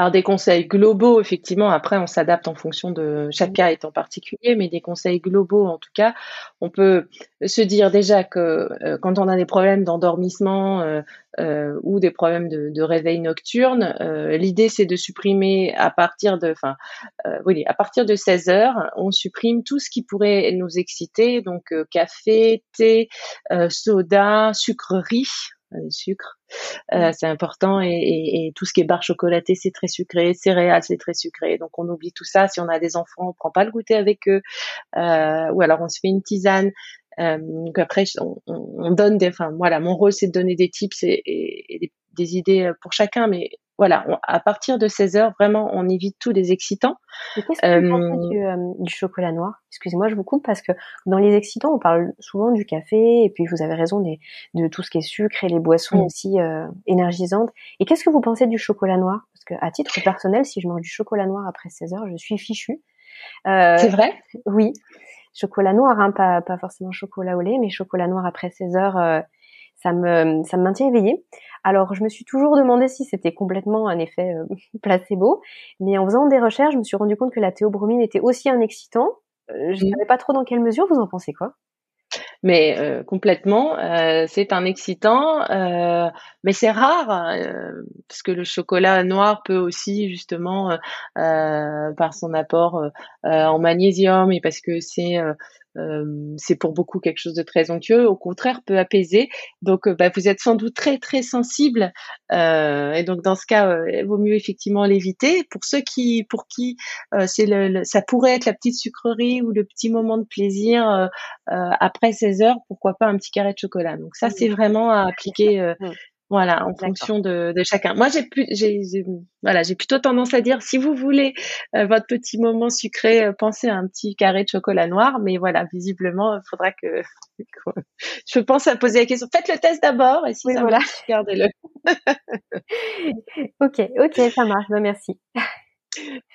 Alors des conseils globaux, effectivement, après on s'adapte en fonction de chaque cas étant particulier, mais des conseils globaux en tout cas, on peut se dire déjà que euh, quand on a des problèmes d'endormissement euh, euh, ou des problèmes de, réveil nocturne, l'idée c'est de supprimer à partir de, enfin, oui, à partir de 16 heures, on supprime tout ce qui pourrait nous exciter, donc café, thé, soda, sucreries les sucres. Euh, c'est important et, et, et, tout ce qui est barre chocolatée, c'est très sucré, céréales, c'est très sucré. Donc on oublie tout ça. Si on a des enfants, on prend pas le goûter avec eux, euh, ou alors on se fait une tisane. Euh, donc après, on, on, donne des. Enfin voilà, mon rôle c'est de donner des tips et, et des, des, idées pour chacun, mais voilà, à partir de 16 heures, vraiment, on évite tous les excitants. Qu'est-ce que vous pensez euh, euh, du, chocolat noir? Excusez-moi, je vous coupe parce que dans les excitants, on parle souvent du café et puis vous avez raison des, de tout ce qui est sucre et les boissons mm. aussi euh, énergisantes. Et qu'est-ce que vous pensez du chocolat noir? Parce que à titre personnel, si je mange du chocolat noir après 16 heures, je suis fichue. C'est vrai? Oui, chocolat noir, hein, pas, pas forcément chocolat au lait, mais chocolat noir après 16 heures ça me ça me maintient éveillée. Alors je me suis toujours demandé si c'était complètement un effet euh, (laughs) placebo, mais en faisant des recherches, je me suis rendu compte que la théobromine était aussi un excitant. Euh, je ne mmh. savais pas trop dans quelle mesure. Vous en pensez quoi? Mais euh, complètement, c'est un excitant, mais c'est rare parce que le chocolat noir peut aussi justement par son apport en magnésium et parce que c'est c'est pour beaucoup quelque chose de très onctueux, au contraire peut apaiser. Donc bah, vous êtes sans doute très très sensible et donc dans ce cas il vaut mieux effectivement l'éviter. Pour ceux qui pour qui c'est le, ça pourrait être la petite sucrerie ou le petit moment de plaisir après 16 heures, pourquoi pas un petit carré de chocolat. Donc ça, c'est vraiment à appliquer. Voilà, en fonction de, chacun. Moi, j'ai j'ai, voilà, j'ai plutôt tendance à dire, si vous voulez euh, votre petit moment sucré, euh, pensez à un petit carré de chocolat noir. Mais voilà, visiblement, il faudra que, (laughs) je pense à poser la question. Faites le test d'abord, et si ça voilà. marche, gardez-le. (laughs) ok, ok, ça marche. Ben, merci.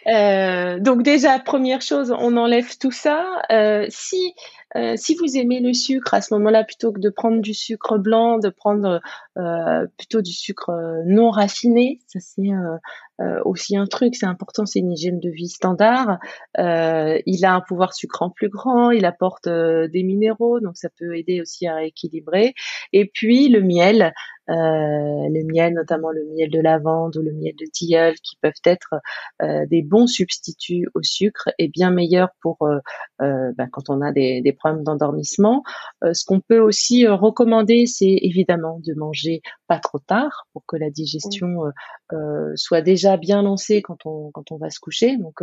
Euh, donc déjà, première chose, on enlève tout ça. Euh, si euh, si vous aimez le sucre à ce moment-là, plutôt que de prendre du sucre blanc, de prendre plutôt du sucre non raffiné. Ça c'est aussi un truc, c'est important, c'est une hygiène de vie standard. il a un pouvoir sucrant plus grand, il apporte des minéraux, donc ça peut aider aussi à équilibrer. Et puis le miel, euh, le miel, notamment le miel de lavande ou le miel de tilleul, qui peuvent être euh, des bons substituts au sucre et bien meilleurs pour euh, ben, quand on a des, des problèmes d'endormissement. ce qu'on peut aussi recommander, c'est évidemment de manger pas trop tard pour que la digestion soit déjà bien lancée quand on quand on va se coucher. Donc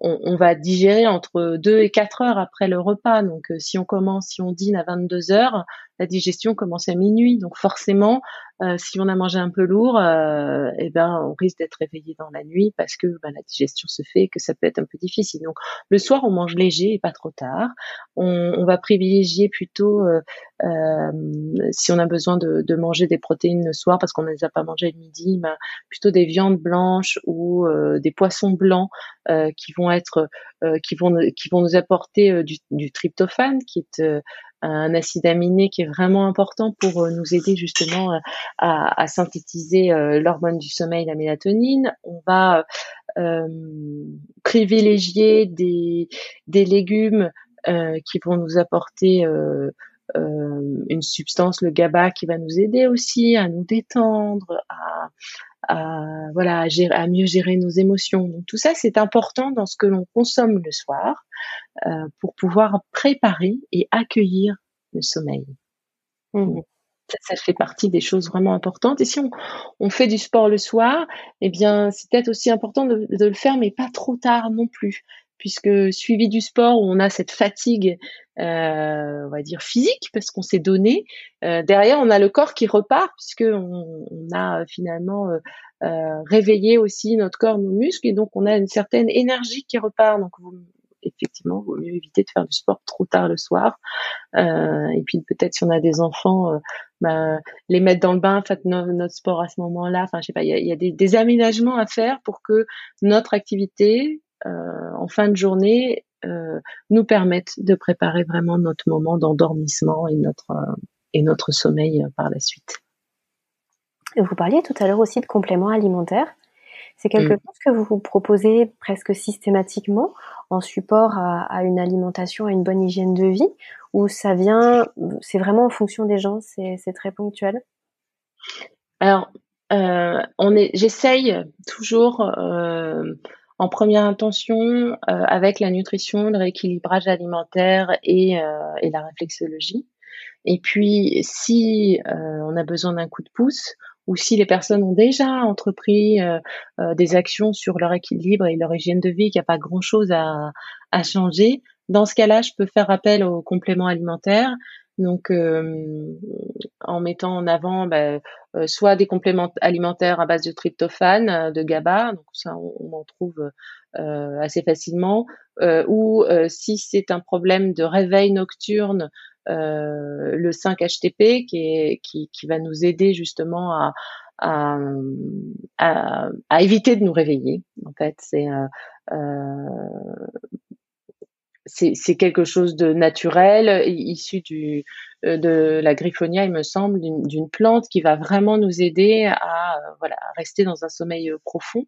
on, va digérer entre 2 et 4 heures après le repas. Donc, euh, si on commence, si on dîne à 22 heures, la digestion commence à minuit. Donc, forcément, euh, si on a mangé un peu lourd, euh, eh ben, on risque d'être réveillé dans la nuit parce que ben, la digestion se fait et que ça peut être un peu difficile. Donc, le soir, on mange léger et pas trop tard. On, va privilégier plutôt, euh, euh, si on a besoin de, de, manger des protéines le soir parce qu'on ne les a pas mangées le midi, ben, plutôt des viandes blanches ou des poissons blancs qui vont être, qui vont, qui vont nous apporter du, du tryptophane, qui est un acide aminé qui est vraiment important pour euh, nous aider justement euh, à, synthétiser euh, l'hormone du sommeil, la mélatonine. On va euh, privilégier des, des légumes euh, qui vont nous apporter euh, une substance, le GABA, qui va nous aider aussi à nous détendre, à, à voilà à, gérer, à, mieux gérer nos émotions. Donc tout ça c'est important dans ce que l'on consomme le soir euh, pour pouvoir préparer et accueillir le sommeil. Mmh. Ça, ça, fait partie des choses vraiment importantes. Et si on, on fait du sport le soir, eh bien c'est peut-être aussi important de, de, le faire, mais pas trop tard non plus puisque suivi du sport où on a cette fatigue, euh, on va dire physique, parce qu'on s'est donné, euh, derrière on a le corps qui repart puisque on, on a finalement euh, euh réveillé aussi notre corps, nos muscles, et donc on a une certaine énergie qui repart. Donc effectivement, vaut mieux éviter de faire du sport trop tard le soir. Euh, et puis peut-être si on a des enfants, euh, bah, les mettre dans le bain, faites notre sport à ce moment-là. Enfin, je sais pas, il y a, y a des, des, aménagements à faire pour que notre activité euh, en fin de journée euh, nous permettent de préparer vraiment notre moment d'endormissement et notre euh, et notre sommeil par la suite. Vous parliez tout à l'heure aussi de compléments alimentaires. C'est quelque mm. chose que vous vous proposez presque systématiquement en support à, à, une alimentation, à une bonne hygiène de vie, ou ça vient, c'est vraiment en fonction des gens, c'est très ponctuel? Alors, euh, on est, j'essaye toujours euh, en première intention euh, avec la nutrition, le rééquilibrage alimentaire et, euh, la réflexologie. Et puis, si euh, on a besoin d'un coup de pouce, ou si les personnes ont déjà entrepris des actions sur leur équilibre et leur hygiène de vie, qu'il n'y a pas grand-chose à, à, changer, dans ce cas-là, je peux faire appel aux compléments alimentaires. Donc, euh, en mettant en avant bah, euh, soit des compléments alimentaires à base de tryptophane, euh, de GABA, donc ça on, en trouve euh, assez facilement, ou si c'est un problème de réveil nocturne, le 5-HTP qui, va nous aider justement à, éviter de nous réveiller. En fait, c'est c'est quelque chose de naturel, issu du, euh, de la griffonia, il me semble, d'une plante qui va vraiment nous aider à, euh, voilà, rester dans un sommeil euh, profond.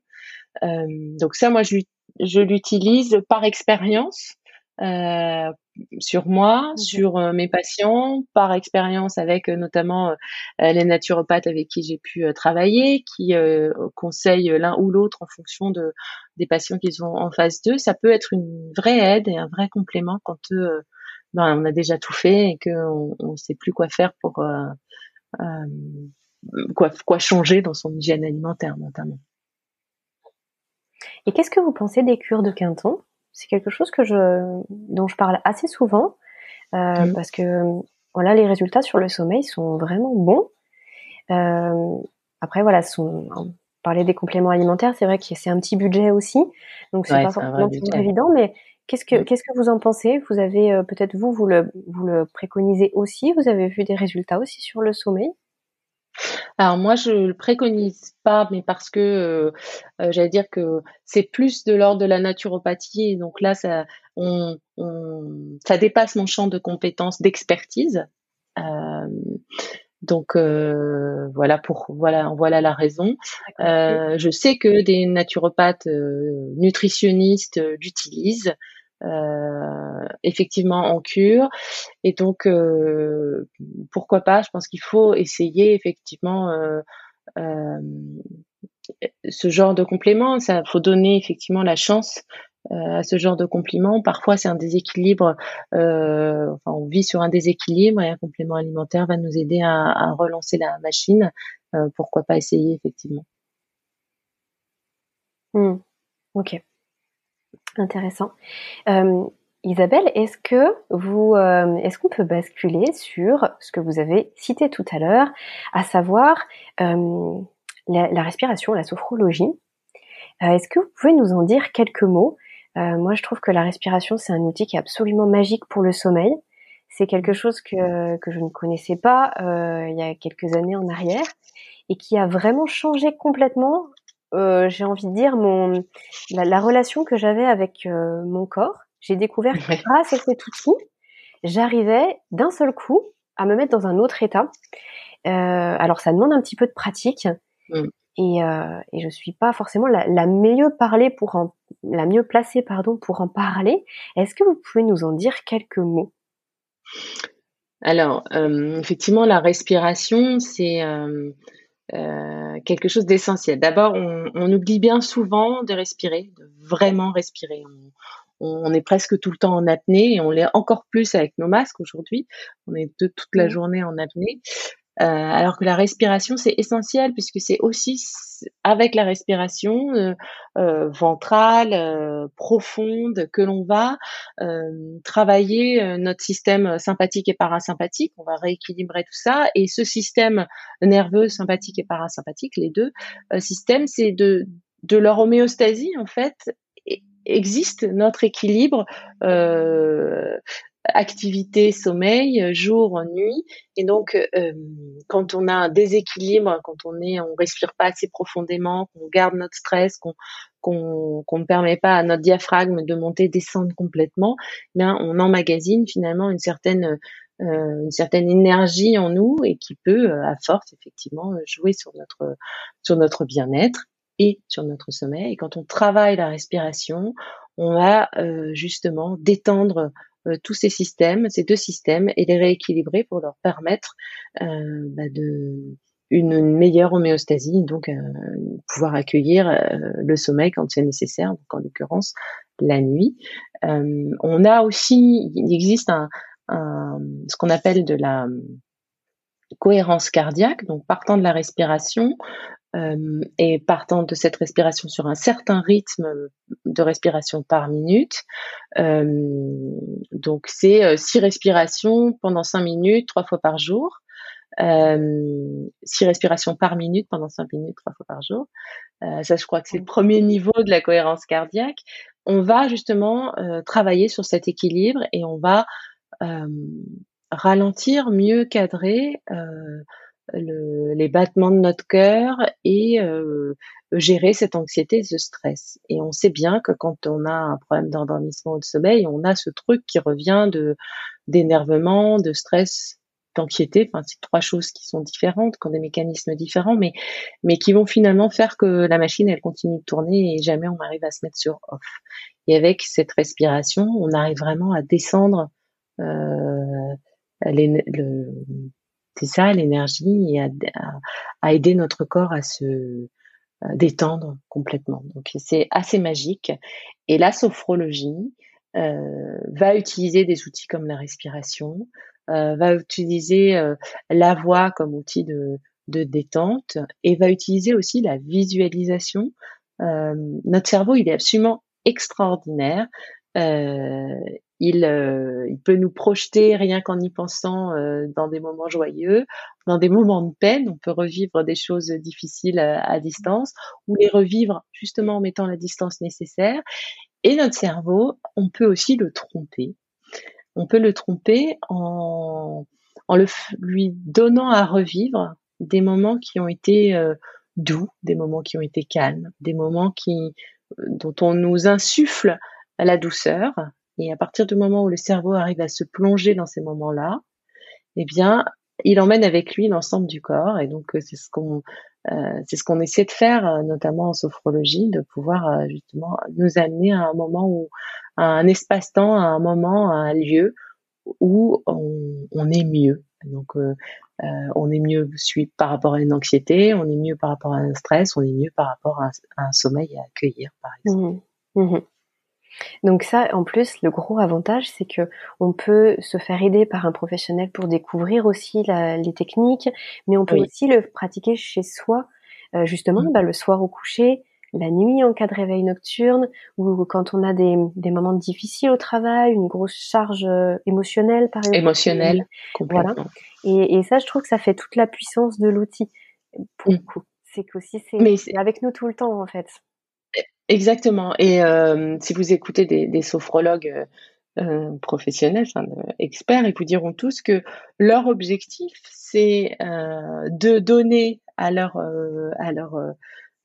Euh, donc ça, moi, je l'utilise par expérience. Euh, sur moi, mmh sur mes patients, par expérience avec notamment les naturopathes avec qui j'ai pu travailler, qui conseillent l'un ou l'autre en fonction de des patients qu'ils ont en phase 2. Ça peut être une vraie aide et un vrai complément quand ben, on a déjà tout fait et qu'on ne sait plus quoi faire pour quoi, quoi changer dans son hygiène alimentaire notamment. Et qu'est-ce que vous pensez des cures de Quinton? C'est quelque chose que je, dont je parle assez souvent euh, mmh. parce que voilà, les résultats sur le sommeil sont vraiment bons. Euh, après, voilà, sont, parler des compléments alimentaires, c'est vrai que c'est un petit budget aussi, donc c'est pas forcément toujours évident. Mais qu'est-ce que qu'est-ce que vous en pensez? Vous avez euh, peut-être vous vous le vous le préconisez aussi Vous avez vu des résultats aussi sur le sommeil? Alors moi, je le préconise pas, mais parce que euh, euh, j'allais dire que c'est plus de l'ordre de la naturopathie, et donc là, ça, on, on, ça dépasse mon champ de compétences, d'expertise. Euh, Donc voilà pour voilà voilà la raison. Je sais que des naturopathes nutritionnistes l'utilisent effectivement en cure et donc pourquoi pas. Je pense qu'il faut essayer effectivement ce genre de complément. Ça faut donner effectivement la chance euh, à ce genre de complément. Parfois, c'est un déséquilibre. Euh, enfin, on vit sur un déséquilibre et un complément alimentaire va nous aider à, relancer la machine. Euh, pourquoi pas essayer effectivement. Hmm. Ok, intéressant. Isabelle, est-ce que vous, est-ce qu'on peut basculer sur ce que vous avez cité tout à l'heure, à savoir la, la, respiration, la sophrologie? Est-ce que vous pouvez nous en dire quelques mots? Euh, moi, je trouve que la respiration, c'est un outil qui est absolument magique pour le sommeil. C'est quelque chose que, que je ne connaissais pas euh, il y a quelques années en arrière et qui a vraiment changé complètement, euh, j'ai envie de dire, mon, la, relation que j'avais avec euh, mon corps. J'ai découvert que grâce à cet outil, j'arrivais d'un seul coup à me mettre dans un autre état. Euh, alors, ça demande un petit peu de pratique. Mm. Et, et je suis pas forcément la, la mieux parler pour en, la mieux placée pardon pour en parler. Est-ce que vous pouvez nous en dire quelques mots? Alors effectivement la respiration c'est euh, quelque chose d'essentiel. D'abord on, on, oublie bien souvent de respirer, de vraiment respirer. On, on, est presque tout le temps en apnée et on l'est encore plus avec nos masques aujourd'hui. On est de, toute la mmh. journée en apnée. Euh, alors que la respiration, c'est essentiel puisque c'est aussi avec la respiration euh, euh, ventrale, profonde, que l'on va travailler notre système sympathique et parasympathique. On va rééquilibrer tout ça. Et ce système nerveux, sympathique et parasympathique, les deux systèmes, c'est de, de leur homéostasie, en fait, existe notre équilibre activité, sommeil, jour, nuit. Et donc, euh, quand on a un déséquilibre, quand on est, on respire pas assez profondément, qu'on garde notre stress, qu'on qu'on ne permet pas à notre diaphragme de monter, descendre complètement, bien, on emmagasine finalement une certaine euh, une certaine énergie en nous et qui peut, euh, à force, effectivement, jouer sur notre sur notre bien-être et sur notre sommeil. Et quand on travaille la respiration, on va justement détendre euh, tous ces systèmes, ces deux systèmes, et les rééquilibrer pour leur permettre euh, bah, de une, meilleure homéostasie, donc euh, pouvoir accueillir le sommeil quand c'est nécessaire, donc en l'occurrence la nuit. on a aussi, il existe un, un ce qu'on appelle de la cohérence cardiaque, donc partant de la respiration, euh, et partant de cette respiration sur un certain rythme de respiration par minute. Euh, donc c'est euh, six respirations pendant cinq minutes, trois fois par jour. Euh, six respirations par minute pendant cinq minutes, trois fois par jour. Ça, je crois que c'est le premier niveau de la cohérence cardiaque. On va justement travailler sur cet équilibre et on va ralentir, mieux cadrer le, les battements de notre cœur et euh, gérer cette anxiété, ce stress. Et on sait bien que quand on a un problème d'endormissement ou de sommeil, on a ce truc qui revient de d'énervement, de stress, d'anxiété. Enfin, c'est trois choses qui sont différentes, qui ont des mécanismes différents, mais mais qui vont finalement faire que la machine elle continue de tourner et jamais on arrive à se mettre sur off. Et avec cette respiration, on arrive vraiment à descendre euh, les, le, c'est ça l'énergie et à, aider notre corps à se détendre complètement. Donc c'est assez magique. Et la sophrologie euh, va utiliser des outils comme la respiration, euh, va utiliser euh, la voix comme outil de, de, détente et va utiliser aussi la visualisation. notre cerveau, il est absolument extraordinaire. Euh, il, euh, il peut nous projeter rien qu'en y pensant euh, dans des moments joyeux, dans des moments de peine. On peut revivre des choses difficiles à, distance ou les revivre justement en mettant la distance nécessaire. Et notre cerveau, on peut aussi le tromper. On peut le tromper en, en le, lui donnant à revivre des moments qui ont été doux, des moments qui ont été calmes, des moments qui, dont on nous insuffle la douceur, et à partir du moment où le cerveau arrive à se plonger dans ces moments-là, eh bien, il emmène avec lui l'ensemble du corps et donc c'est ce qu'on c'est ce qu'on essaie de faire notamment en sophrologie de pouvoir justement nous amener à un moment où à un espace-temps à un moment à un lieu où on, est mieux donc euh, on est mieux suivi par rapport à une anxiété, on est mieux par rapport à un stress, on est mieux par rapport à, un sommeil à accueillir, par exemple. Mmh. Mmh. Donc ça, en plus, le gros avantage, c'est que on peut se faire aider par un professionnel pour découvrir aussi les techniques, mais on peut aussi le pratiquer chez soi, euh, justement, mmh. bah, le soir au coucher, la nuit en cas de réveil nocturne ou quand on a des, des moments difficiles au travail, une grosse charge euh, émotionnelle par exemple. Émotionnelle, voilà. Et, et, ça, je trouve que ça fait toute la puissance de l'outil. Pour le mm. coup, c'est qu'aussi c'est avec nous tout le temps en fait. Exactement. Et euh, si vous écoutez des, sophrologues euh, euh professionnels, experts, ils vous diront tous que leur objectif, c'est de donner à leur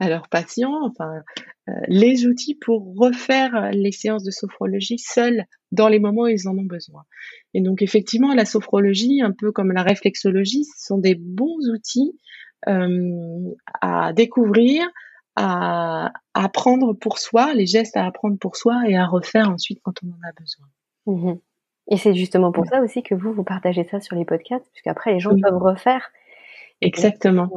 leurs patients, enfin, les outils pour refaire les séances de sophrologie seuls dans les moments où ils en ont besoin. Et donc effectivement, la sophrologie, un peu comme la réflexologie, ce sont des bons outils à découvrir, à, apprendre pour soi, les gestes à apprendre pour soi et à refaire ensuite quand on en a besoin. Mmh et c'est justement pour ça aussi que vous, vous partagez ça sur les podcasts, puisqu'après les gens peuvent refaire Exactement.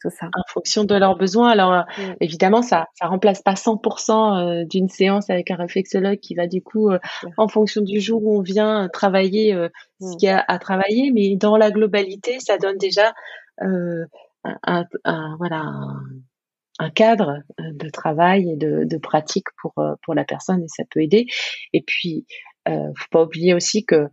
tout ça. En fonction de leurs besoins. Alors euh, mm. évidemment, ça ça remplace pas 100% euh, d'une séance avec un réflexologue qui va du coup, euh, en fonction du jour où on vient travailler ce mm. qu'il y a à travailler, mais dans la globalité, ça donne déjà un, un, voilà un, cadre de travail et de, pratique pour pour la personne et ça peut aider. Et puis, euh, faut pas oublier aussi que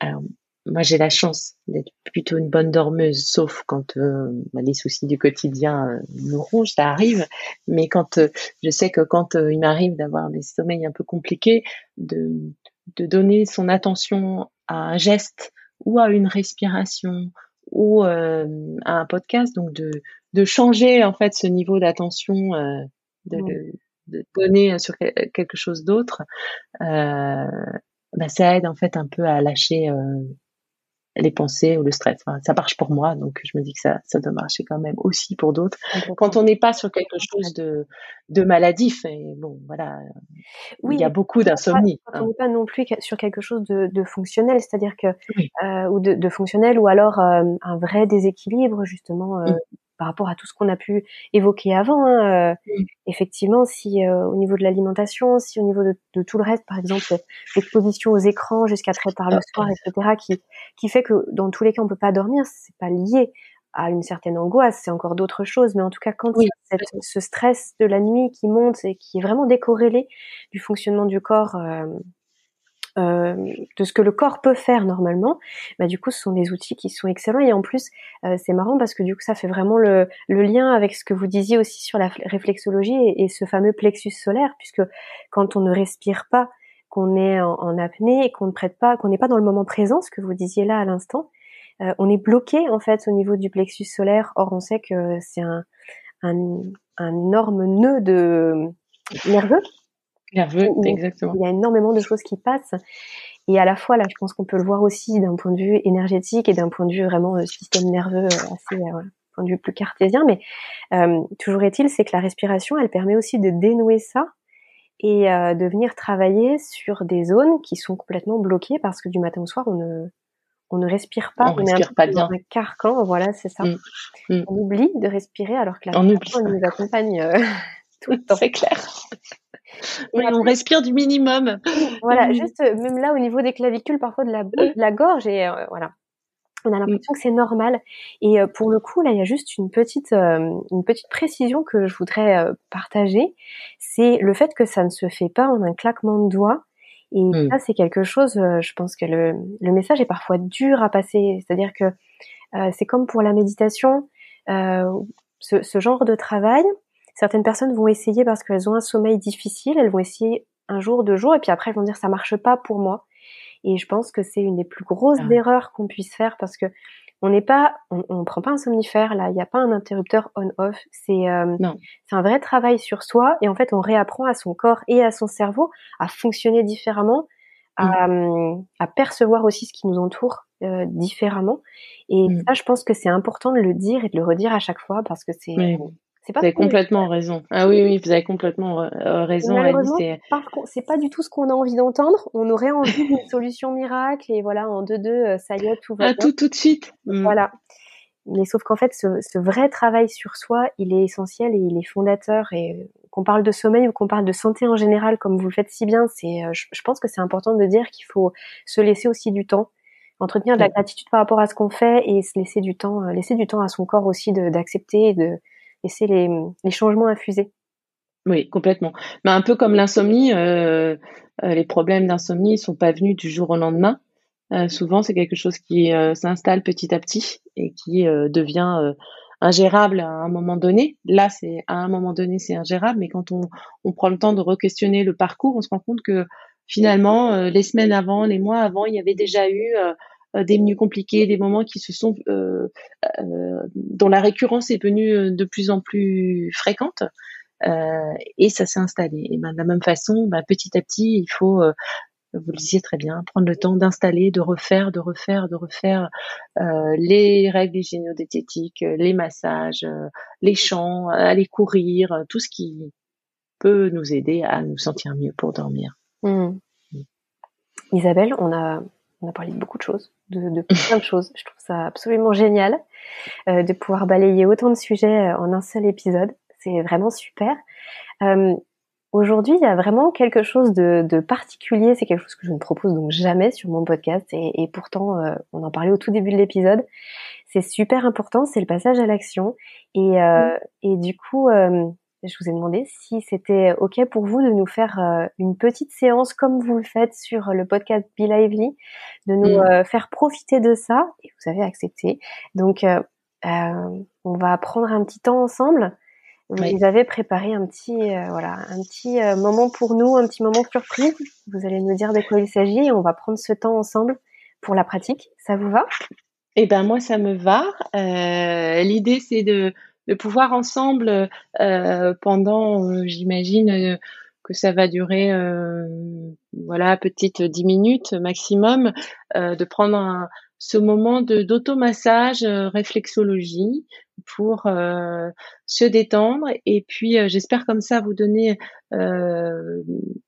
alors, moi j'ai la chance d'être plutôt une bonne dormeuse, sauf quand euh, bah, les soucis du quotidien euh, me rongent, ça arrive. Mais quand euh, je sais que quand il m'arrive d'avoir des sommeils un peu compliqués, de, de donner son attention à un geste ou à une respiration ou à un podcast, donc de, de changer en fait ce niveau d'attention, de, de, donner sur quelque chose d'autre, bah, ça aide en fait un peu à lâcher les pensées ou le stress. ça marche pour moi, donc je me dis que ça, ça doit marcher quand même aussi pour d'autres. Quand on n'est pas sur quelque chose de, de maladif, et bon, voilà, oui, il y a beaucoup d'insomnie. On hein. n'est pas non plus sur quelque chose de, de fonctionnel, c'est-à-dire que euh, ou de, de, fonctionnel, ou alors euh, un vrai déséquilibre justement euh, mmh par rapport à tout ce qu'on a pu évoquer avant. Hein, euh, mm. Effectivement, si euh, au niveau de l'alimentation, si au niveau de, de, tout le reste, par exemple, l'exposition aux écrans jusqu'à très tard le soir, etc., qui, qui fait que dans tous les cas, on peut pas dormir, c'est pas lié à une certaine angoisse, c'est encore d'autres choses, mais en tout cas, quand il y a cette, ce stress de la nuit qui monte et qui est vraiment décorrélé du fonctionnement du corps euh, euh, de ce que le corps peut faire normalement, bah, du coup, ce sont des outils qui sont excellents. Et en plus, euh, c'est marrant parce que du coup, ça fait vraiment le, le, lien avec ce que vous disiez aussi sur la réflexologie et, ce fameux plexus solaire, puisque quand on ne respire pas, qu'on est en, apnée et qu'on ne prête pas, qu'on n'est pas dans le moment présent, ce que vous disiez là à l'instant, euh, on est bloqué en fait au niveau du plexus solaire. Or, on sait que c'est un, un, un énorme nœud de nerveux Nerveux, exactement. Il y a énormément de choses qui passent. Et à la fois, là, je pense qu'on peut le voir aussi d'un point de vue énergétique et d'un point de vue vraiment euh, système nerveux euh, assez, euh, point de vue plus cartésien. Mais euh, toujours est-il, c'est que la respiration, elle permet aussi de dénouer ça et euh, de venir travailler sur des zones qui sont complètement bloquées parce que du matin au soir, on ne, on ne respire pas. On, on respire pas bien. Dans un carcan, voilà, c'est ça. Mm. Mm. On oublie de respirer alors que la respiration nous accompagne (laughs) tout le (laughs) temps. C'est clair on respire du minimum. Voilà, juste euh, même là au niveau des clavicules, parfois de la, de la gorge, et euh, voilà. On a l'impression que c'est normal. Et euh, pour le coup, là, il y a juste une petite, une petite précision que je voudrais partager. C'est le fait que ça ne se fait pas en un claquement de doigts. Et mm. ça, c'est quelque chose, je pense que le, le, message est parfois dur à passer. C'est-à-dire que c'est comme pour la méditation, ce, ce, genre de travail, Certaines personnes vont essayer parce qu'elles ont un sommeil difficile, elles vont essayer un jour, deux jours, et puis après elles vont dire ça marche pas pour moi. Et je pense que c'est une des plus grosses ah. erreurs qu'on puisse faire parce que on n'est pas, on, on prend pas un somnifère là, il n'y a pas un interrupteur on/off. C'est euh, c'est un vrai travail sur soi et en fait on réapprend à son corps et à son cerveau à fonctionner différemment, à, mmh. à percevoir aussi ce qui nous entoure différemment. Et mmh. ça, je pense que c'est important de le dire et de le redire à chaque fois parce que c'est vous avez complètement raison. Ah oui, oui, vous avez complètement euh, raison. Malheureusement, c'est pas du tout ce qu'on a envie d'entendre. On aurait envie d'une (laughs) solution miracle et voilà, en deux deux, euh, ça y est, tout va ah, Tout, tout de suite. Mm. Voilà. Mais sauf qu'en fait, ce, ce, vrai travail sur soi, il est essentiel et il est fondateur. Et euh, qu'on parle de sommeil ou qu'on parle de santé en général, comme vous le faites si bien, c'est, je, pense que c'est important de dire qu'il faut se laisser aussi du temps entretenir de la gratitude par rapport à ce qu'on fait et se laisser du temps, laisser du temps à son corps aussi d'accepter et de, laisser les, les changements infuser. Oui, complètement. Mais un peu comme l'insomnie, euh, euh, les problèmes d'insomnie ne sont pas venus du jour au lendemain. Euh, souvent, c'est quelque chose qui s'installe petit à petit et qui devient ingérable à un moment donné. Là, c'est à un moment donné, c'est ingérable, mais quand on, on prend le temps de re-questionner le parcours, on se rend compte que finalement, les semaines avant, les mois avant, il y avait déjà eu des menus compliqués, des moments qui se sont euh, euh, dont la récurrence est venue de plus en plus fréquente. et ça s'est installé. Et ben, de la même façon, ben, petit à petit, il faut vous le disiez très bien, prendre le temps d'installer, de refaire, de refaire, de refaire les règles hygiéno-diététiques, les massages, les chants, aller courir, tout ce qui peut nous aider à nous sentir mieux pour dormir. Mmh. Isabelle, on a on a parlé de beaucoup de choses, de, plein de choses. Je trouve ça absolument génial euh, de pouvoir balayer autant de sujets euh, en un seul épisode. C'est vraiment super. Euh, aujourd'hui, il y a vraiment quelque chose de, particulier. C'est quelque chose que je ne propose donc jamais sur mon podcast et, pourtant, on en parlait au tout début de l'épisode. C'est super important, c'est le passage à l'action. Et, et du coup, je vous ai demandé si c'était OK pour vous de nous faire euh, une petite séance comme vous le faites sur le podcast Be Lively, de nous mm. euh, faire profiter de ça. Et vous avez accepté. Donc, euh, on va prendre un petit temps ensemble. Vous avez préparé un petit, voilà, un petit moment pour nous, un petit moment surprise. Vous allez nous dire de quoi il s'agit et on va prendre ce temps ensemble pour la pratique. Ça vous va? Eh ben moi, ça me va. L'idée, c'est de de pouvoir ensemble euh, pendant, euh, j'imagine euh, que ça va durer, voilà, petite dix minutes maximum, de prendre ce moment de d'automassage, réflexologie pour se détendre. Et puis j'espère comme ça vous donner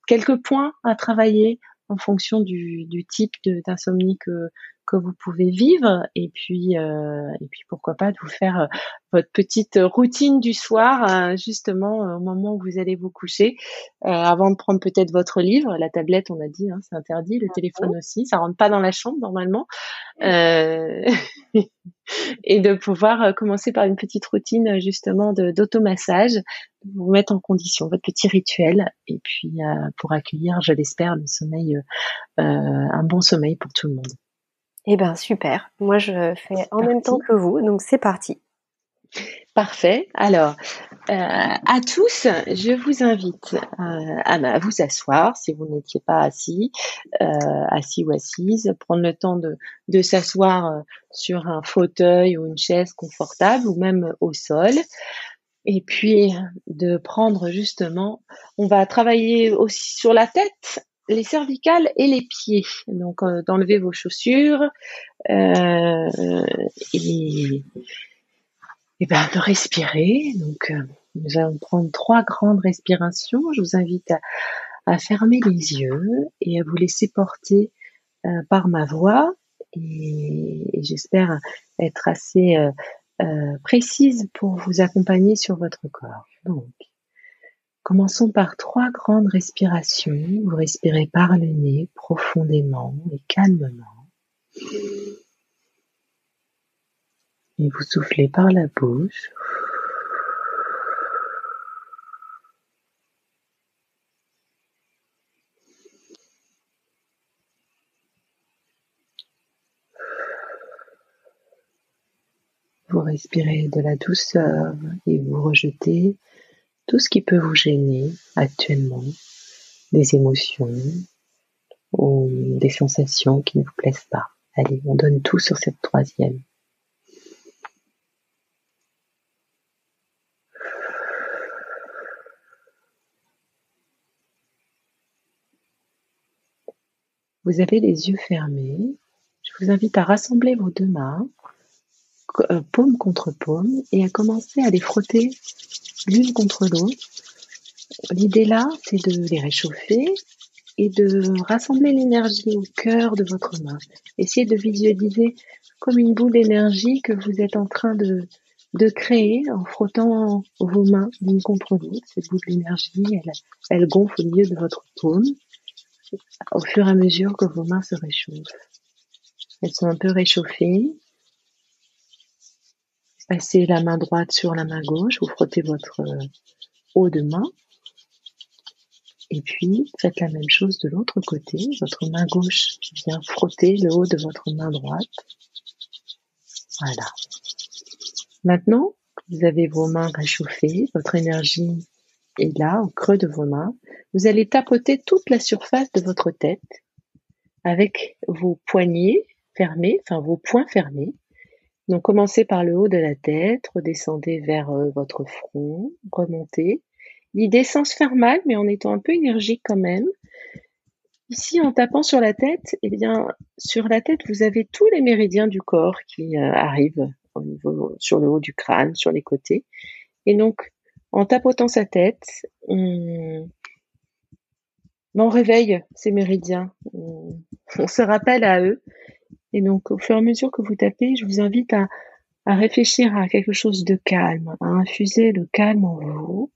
quelques points à travailler en fonction du, du type d'insomnie que, que vous pouvez vivre et puis euh, et puis pourquoi pas de vous faire euh, votre petite routine du soir euh, justement au moment où vous allez vous coucher. Avant de prendre peut-être votre livre la tablette on a dit hein, c'est interdit le téléphone aussi ça rentre pas dans la chambre normalement. (laughs) Et de pouvoir commencer par une petite routine justement d'automassage vous mettre en condition votre petit rituel et puis pour accueillir je l'espère le sommeil un bon sommeil pour tout le monde eh ben super. Moi je fais en même temps que vous, donc c'est parti. Parfait. Alors, euh, à tous, je vous invite euh, à, vous asseoir si vous n'étiez pas assis, euh, assis ou assise, prendre le temps de, de s'asseoir sur un fauteuil ou une chaise confortable ou même au sol. Et puis de prendre justement, on va travailler aussi sur la tête les cervicales et les pieds. Donc euh, d'enlever vos chaussures euh, et, ben, de respirer. Donc euh, nous allons prendre trois grandes respirations. Je vous invite à, fermer les yeux et à vous laisser porter par ma voix. Et, et j'espère être assez précise pour vous accompagner sur votre corps. Donc Commençons par trois grandes respirations. Vous respirez par le nez profondément et calmement. Et vous soufflez par la bouche. Vous respirez de la douceur et vous rejetez tout ce qui peut vous gêner actuellement, des émotions ou des sensations qui ne vous plaisent pas. Allez, on donne tout sur cette troisième. Vous avez les yeux fermés. Je vous invite à rassembler vos deux mains, euh, paume contre paume, et à commencer à les frotter l'une contre l'autre. L'idée là, c'est de les réchauffer et de rassembler l'énergie au cœur de votre main. Essayez de visualiser comme une boule d'énergie que vous êtes en train de, de créer en frottant vos mains l'une contre l'autre. Cette boule d'énergie, elle, elle gonfle au milieu de votre paume au fur et à mesure que vos mains se réchauffent. Elles sont un peu réchauffées. Passez la main droite sur la main gauche, vous frottez votre haut de main. Et puis, faites la même chose de l'autre côté. Votre main gauche vient frotter le haut de votre main droite. Voilà. Maintenant, vous avez vos mains réchauffées, votre énergie est là, au creux de vos mains. Vous allez tapoter toute la surface de votre tête avec vos poignets fermés, enfin vos poings fermés. Donc commencez par le haut de la tête, redescendez vers euh, votre front, remontez. L'idée sans se faire mal, mais en étant un peu énergique quand même. Ici, en tapant sur la tête, eh bien, sur la tête, vous avez tous les méridiens du corps qui euh, arrivent au niveau, sur le haut du crâne, sur les côtés. Et donc, en tapotant sa tête, on, on réveille ces méridiens, on, (laughs) se rappelle à eux. Et donc, au fur et à mesure que vous tapez, je vous invite à, réfléchir à quelque chose de calme, à infuser le calme en vous.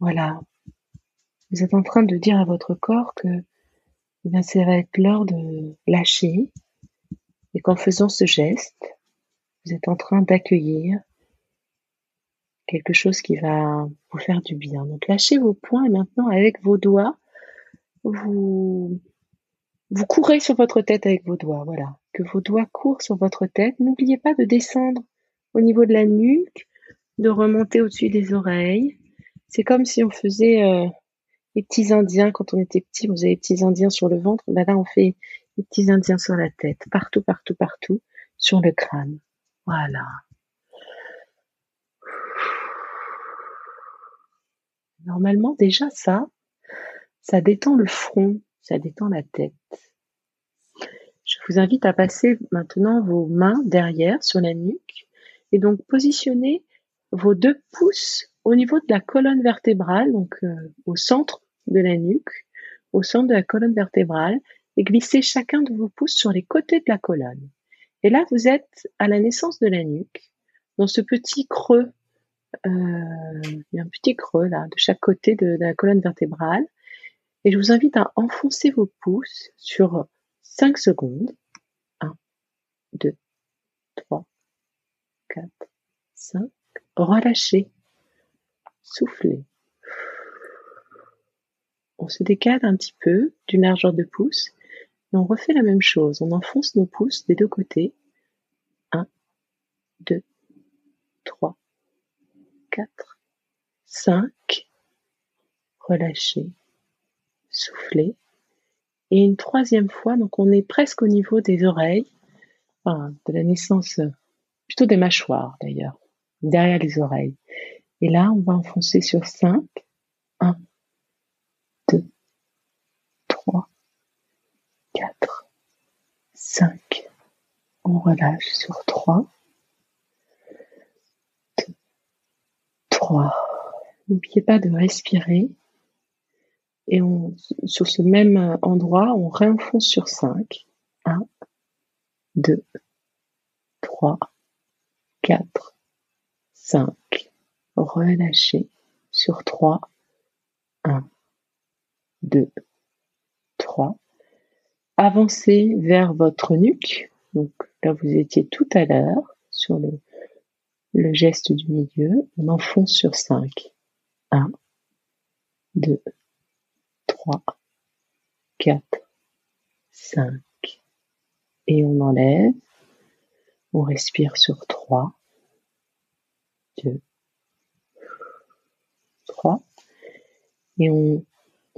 Voilà. Vous êtes en train de dire à votre corps que eh ça va être l'heure de lâcher et qu'en faisant ce geste, vous êtes en train d'accueillir quelque chose qui va vous faire du bien. Donc lâchez vos poings et maintenant avec vos doigts, vous, vous courez sur votre tête avec vos doigts. Voilà, que vos doigts courent sur votre tête. N'oubliez pas de descendre au niveau de la nuque, de remonter au-dessus des oreilles. C'est comme si on faisait euh, les petits indiens quand on était petit. Vous avez les petits indiens sur le ventre. Ben là, on fait les petits indiens sur la tête, partout, partout, partout, sur le crâne. Voilà. Normalement, déjà ça, ça détend le front, ça détend la tête. Je vous invite à passer maintenant vos mains derrière sur la nuque et donc positionner vos deux pouces au niveau de la colonne vertébrale, donc euh, au centre de la nuque, au centre de la colonne vertébrale, et glisser chacun de vos pouces sur les côtés de la colonne. Et là, vous êtes à la naissance de la nuque, dans ce petit creux euh, il y a un petit creux là de chaque côté de, la colonne vertébrale. Et je vous invite à enfoncer vos pouces sur 5 secondes. 1, 2, 3, 4, 5. Relâchez. Soufflez. On se décale un petit peu d'une largeur de pouce et on refait la même chose. On enfonce nos pouces des deux côtés. 1, 2, 3, 4, 5, relâchez, soufflez. Et une troisième fois, donc on est presque au niveau des oreilles, enfin, de la naissance, plutôt des mâchoires d'ailleurs, derrière les oreilles. Et là, on va enfoncer sur 5. 1, 2, 3, 4, 5. On relâche sur 3. N'oubliez pas de respirer. Et on, sur ce même endroit, on réenfonce sur 5. 1, 2, 3, 4, 5. Relâchez sur 3. 1, 2, 3. Avancez vers votre nuque. Donc là, vous étiez tout à l'heure sur le le geste du milieu, on enfonce sur 5. 1, 2, 3, 4, 5. Et on enlève. On respire sur 3, 2, 3. Et on,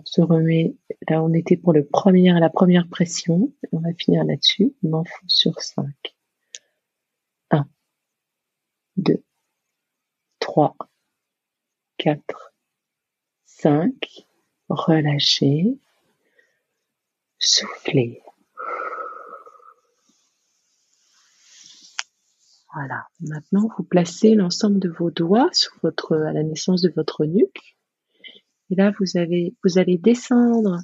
se remet là on était pour le premier, la première pression. On va finir là-dessus. On enfonce sur 5. 2, 3, 4, 5 relâcher, souffler. Voilà. Maintenant, vous placez l'ensemble de vos doigts sur votre, à la naissance de votre nuque. Et là, vous avez, vous allez descendre.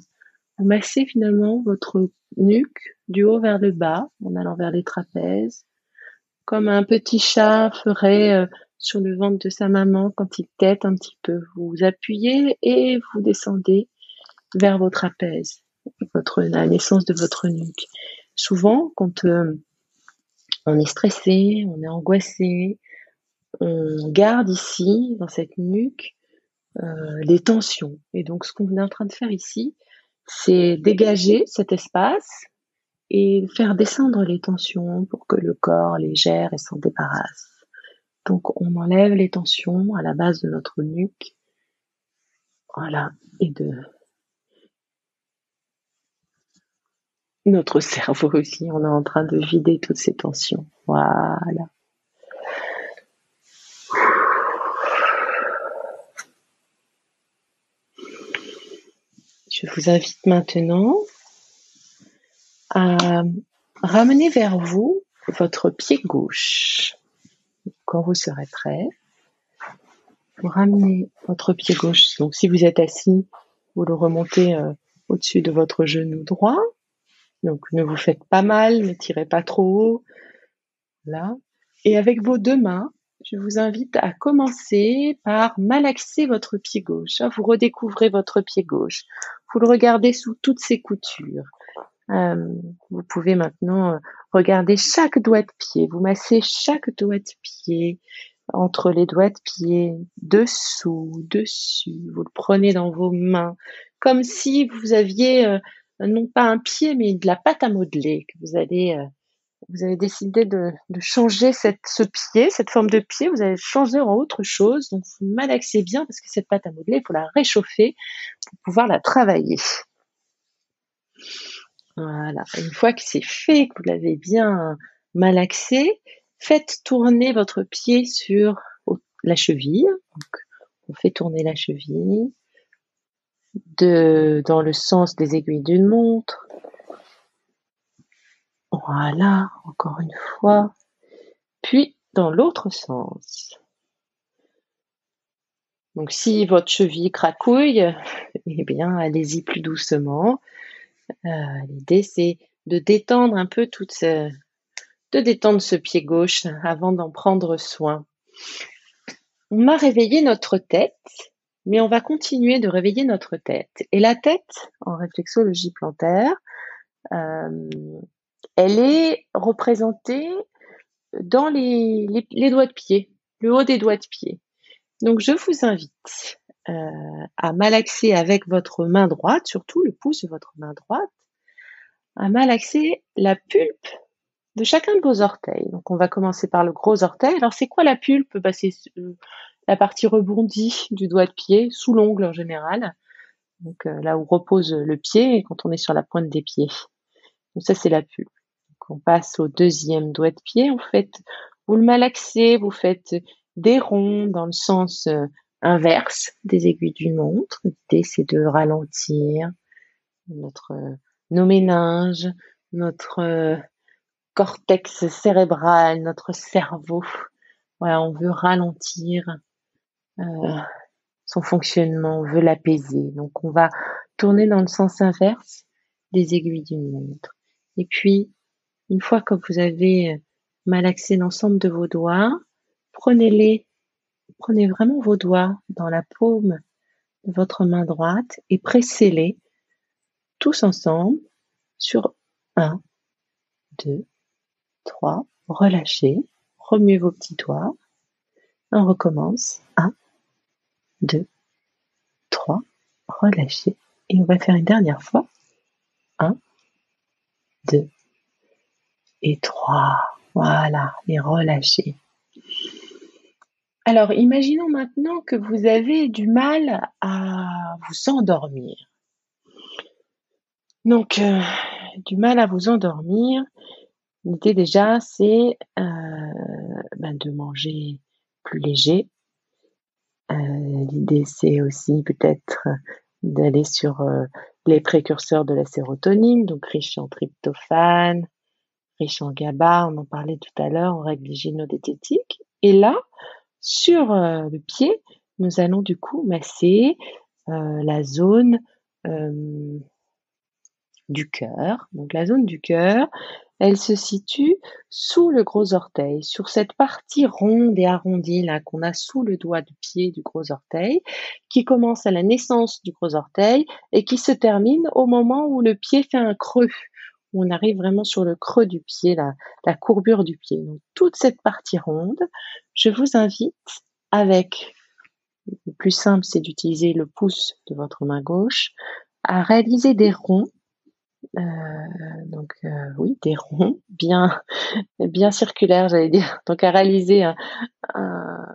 Vous massez finalement votre nuque du haut vers le bas en allant vers les trapèzes. Comme un petit chat ferait euh, sur le ventre de sa maman quand il tête un petit peu. Vous appuyez et vous descendez vers votre, la naissance de votre nuque. Souvent, quand euh, on est stressé, on est angoissé, on garde ici, dans cette nuque, euh, les tensions. Et donc, ce qu'on est en train de faire ici, c'est dégager cet espace et faire descendre les tensions pour que le corps les gère et s'en débarrasse. Donc, on enlève les tensions à la base de notre nuque. Voilà. Et de notre (laughs) cerveau aussi. On est en train de vider toutes ces tensions. Voilà. Je vous invite maintenant à ramener vers vous votre pied gauche. Vous serez prêt, vous ramenez votre pied gauche. Donc si vous êtes assis, vous le remontez euh, au-dessus de votre genou droit. Donc ne vous faites pas mal, ne tirez pas trop haut. Là. Et avec vos deux mains, je vous invite à commencer par malaxer votre pied gauche. Vous redécouvrez votre pied gauche. Vous le regardez sous toutes ses coutures. Euh, vous pouvez maintenant euh, regarder chaque doigt de pied. Vous massez chaque doigt de pied entre les doigts de pied, dessous, dessus. Vous le prenez dans vos mains, comme si vous aviez euh, non pas un pied, mais de la pâte à modeler, que vous allez, vous avez décidé de, changer ce pied, cette forme de pied, vous allez changer en autre chose. Donc, vous malaxez bien parce que cette pâte à modeler, il faut la réchauffer pour pouvoir la travailler. Voilà. Une fois que c'est fait, que vous l'avez bien malaxé, faites tourner votre pied sur la cheville. On fait tourner la cheville dans le sens des aiguilles d'une montre. Voilà, encore une fois. Puis dans l'autre sens. Donc si votre cheville cracouille, (laughs) eh bien allez-y plus doucement. Euh, l'idée c'est de détendre un peu toute ce, de détendre ce pied gauche avant d'en prendre soin. On a réveillé notre tête mais on va continuer de réveiller notre tête. Et la tête, en réflexologie plantaire, euh, elle est représentée dans les, doigts de pied, le haut des doigts de pied. Donc je vous invite euh, à malaxer avec votre main droite, surtout le pouce de votre main droite, à malaxer la pulpe de chacun de vos orteils. Donc on va commencer par le gros orteil. Alors c'est quoi la pulpe? Bah, C'est euh, la partie rebondie du doigt de pied, sous l'ongle en général. Donc euh, là où repose le pied quand on est sur la pointe des pieds. Donc ça c'est la pulpe. Donc on passe au deuxième doigt de pied. En fait, vous le malaxez, vous faites des ronds dans le sens euh, inverse des aiguilles d'une montre. L'idée c'est de ralentir notre euh, nos méninges, notre cortex cérébral, notre cerveau. Voilà, on veut ralentir euh, son fonctionnement, on veut l'apaiser. Donc on va tourner dans le sens inverse des aiguilles d'une montre. Et puis, une fois que vous avez malaxé l'ensemble de vos doigts, prenez-les, prenez vraiment vos doigts dans la paume de votre main droite et pressez-les tous ensemble sur 1, 2, 3, relâchez, remuez vos petits doigts, on recommence, 1, 2, 3, relâchez. Et on va faire une dernière fois. 1, 2 et 3. Voilà, et relâchez. Alors, imaginons maintenant que vous avez du mal à vous endormir. Donc, euh, du mal à vous endormir. L'idée déjà, c'est euh, ben, de manger plus léger, euh, l'idée, c'est aussi peut-être d'aller sur les précurseurs de la sérotonine, donc riche en tryptophane, riche en GABA, on en parlait tout à l'heure, en règles hygiéno-diététiques. Et là, sur euh, le pied, nous allons du coup masser euh, la zone euh, du cœur. Donc la zone du cœur, elle se situe sous le gros orteil, sur cette partie ronde et arrondie là qu'on a sous le doigt du pied du gros orteil, qui commence à la naissance du gros orteil et qui se termine au moment où le pied fait un creux, on arrive vraiment sur le creux du pied, la, courbure du pied. Donc toute cette partie ronde, je vous invite avec le plus simple, c'est d'utiliser le pouce de votre main gauche à réaliser des ronds euh, donc euh, oui, des ronds bien bien circulaires, j'allais dire. Donc à réaliser un,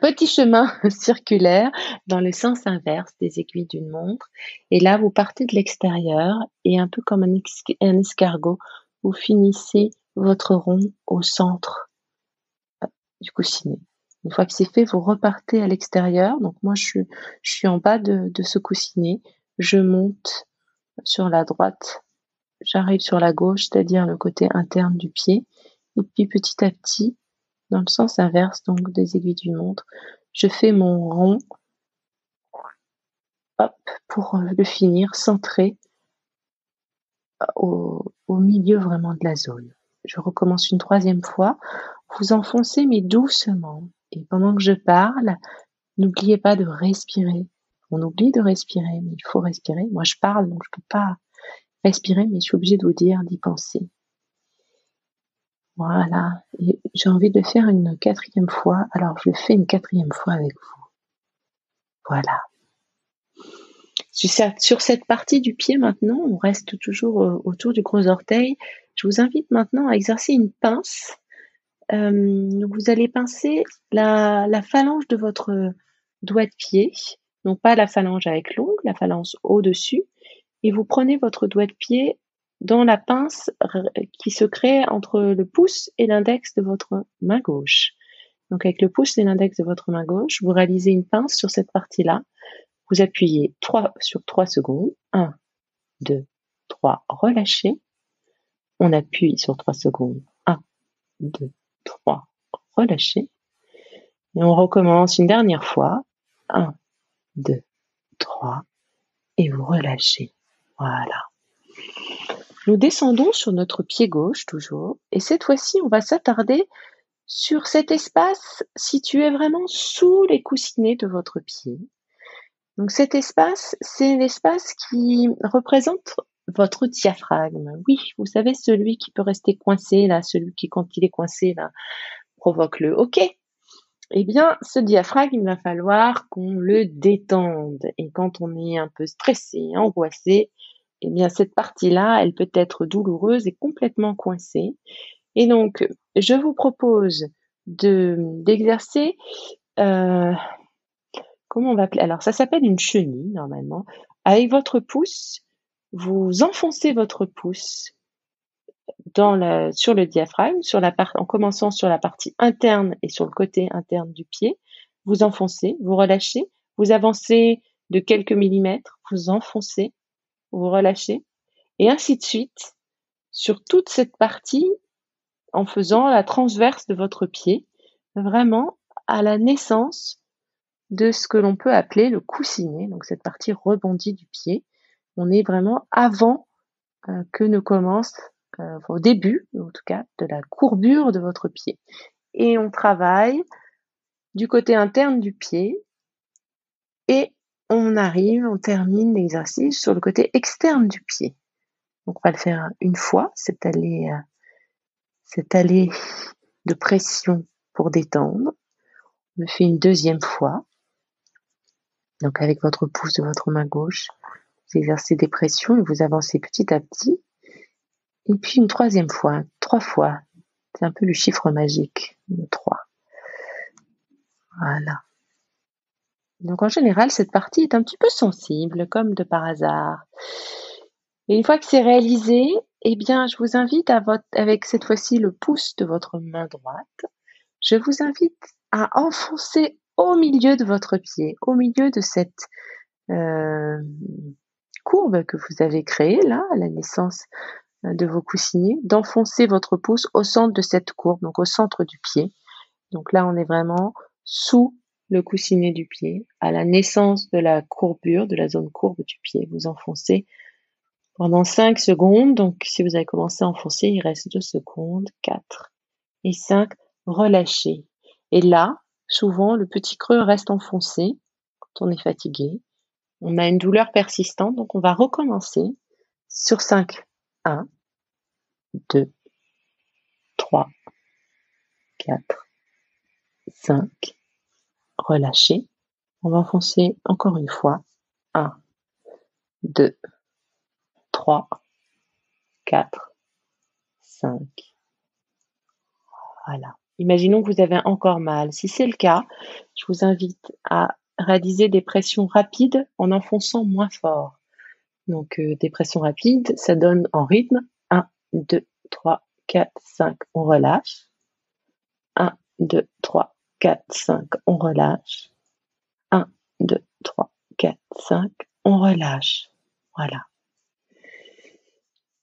petit chemin (laughs) circulaire dans le sens inverse des aiguilles d'une montre. Et là, vous partez de l'extérieur et un peu comme un, un escargot, vous finissez votre rond au centre euh, du coussinet. Une fois que c'est fait, vous repartez à l'extérieur. Donc moi, je suis, je suis en bas de, de ce coussinet. Je monte sur la droite. J'arrive sur la gauche, c'est-à-dire le côté interne du pied. Et puis petit à petit, dans le sens inverse, donc des aiguilles d'une montre, je fais mon rond. Hop, pour le finir centré au, au milieu vraiment de la zone. Je recommence une troisième fois. Vous enfoncez mais doucement. Et pendant que je parle, n'oubliez pas de respirer. On oublie de respirer, mais il faut respirer. Moi, je parle, donc je peux pas respirer, mais je suis obligée de vous dire d'y penser. Voilà. J'ai envie de le faire une quatrième fois. Alors, je le fais une quatrième fois avec vous. Voilà. Sur cette partie du pied maintenant, on reste toujours euh, autour du gros orteil. Je vous invite maintenant à exercer une pince euh, vous allez pincer la, la, phalange de votre doigt de pied, non pas la phalange avec l'ongle, la phalange au-dessus, et vous prenez votre doigt de pied dans la pince qui se crée entre le pouce et l'index de votre main gauche. Donc avec le pouce et l'index de votre main gauche, vous réalisez une pince sur cette partie-là. Vous appuyez 3 sur 3 secondes. 1, 2, 3, relâchez. On appuie sur 3 secondes. 1, 2, 3. Relâchez. Et on recommence une dernière fois. 1, 2, 3. Et vous relâchez. Voilà. Nous descendons sur notre pied gauche toujours. Et cette fois-ci, on va s'attarder sur cet espace situé vraiment sous les coussinets de votre pied. Donc cet espace, c'est l'espace qui représente votre diaphragme. Oui, vous savez, celui qui peut rester coincé, là, celui qui, quand il est coincé, là, provoque le OK. Eh bien, ce diaphragme, il va falloir qu'on le détende. Et quand on est un peu stressé, angoissé, eh bien, cette partie-là, elle peut être douloureuse et complètement coincée. Et donc, je vous propose de d'exercer euh, comment on va appeler Alors, ça s'appelle une chenille normalement. Avec votre pouce, vous enfoncez votre pouce dans la, sur le diaphragme, sur la part, en commençant sur la partie interne et sur le côté interne du pied. Vous enfoncez, vous relâchez, vous avancez de quelques millimètres, vous enfoncez, vous relâchez, et ainsi de suite sur toute cette partie en faisant la transverse de votre pied, vraiment à la naissance de ce que l'on peut appeler le coussinet, donc cette partie rebondie du pied on est vraiment avant euh, que ne commence, euh, au début en tout cas, de la courbure de votre pied. Et on travaille du côté interne du pied et on arrive, on termine l'exercice sur le côté externe du pied. Donc on va le faire une fois, cette allée, euh, cette allée de pression pour détendre. On le fait une deuxième fois. Donc avec votre pouce de votre main gauche, vous exercez des pressions et vous avancez petit à petit. Et puis une troisième fois, trois fois. C'est un peu le chiffre magique, le 3. Voilà. Donc en général, cette partie est un petit peu sensible, comme de par hasard. Et une fois que c'est réalisé, eh bien, je vous invite avec cette fois-ci le pouce de votre main droite, je vous invite à enfoncer au milieu de votre pied, au milieu de cette, euh, courbe que vous avez créée là, à la naissance euh, de vos coussinets, d'enfoncer votre pouce au centre de cette courbe, donc au centre du pied. Donc là, on est vraiment sous le coussinet du pied, à la naissance de la courbure, de la zone courbe du pied. Vous enfoncez pendant 5 secondes. Donc, si vous avez commencé à enfoncer, il reste 2 secondes, 4 et 5. Relâchez. Et là, souvent, le petit creux reste enfoncé quand on est fatigué. On a une douleur persistante, donc on va recommencer sur 5. 1, 2, 3, 4, 5. Relâchez. On va enfoncer encore une fois. 1, 2, 3, 4, 5. Voilà. Imaginons que vous avez encore mal. Si c'est le cas, je vous invite à réaliser des pressions rapides en enfonçant moins fort. Donc euh, des pressions rapides, ça donne en rythme 1, 2, 3, 4, 5, on relâche. 1, 2, 3, 4, 5, on relâche. 1, 2, 3, 4, 5, on relâche. Voilà.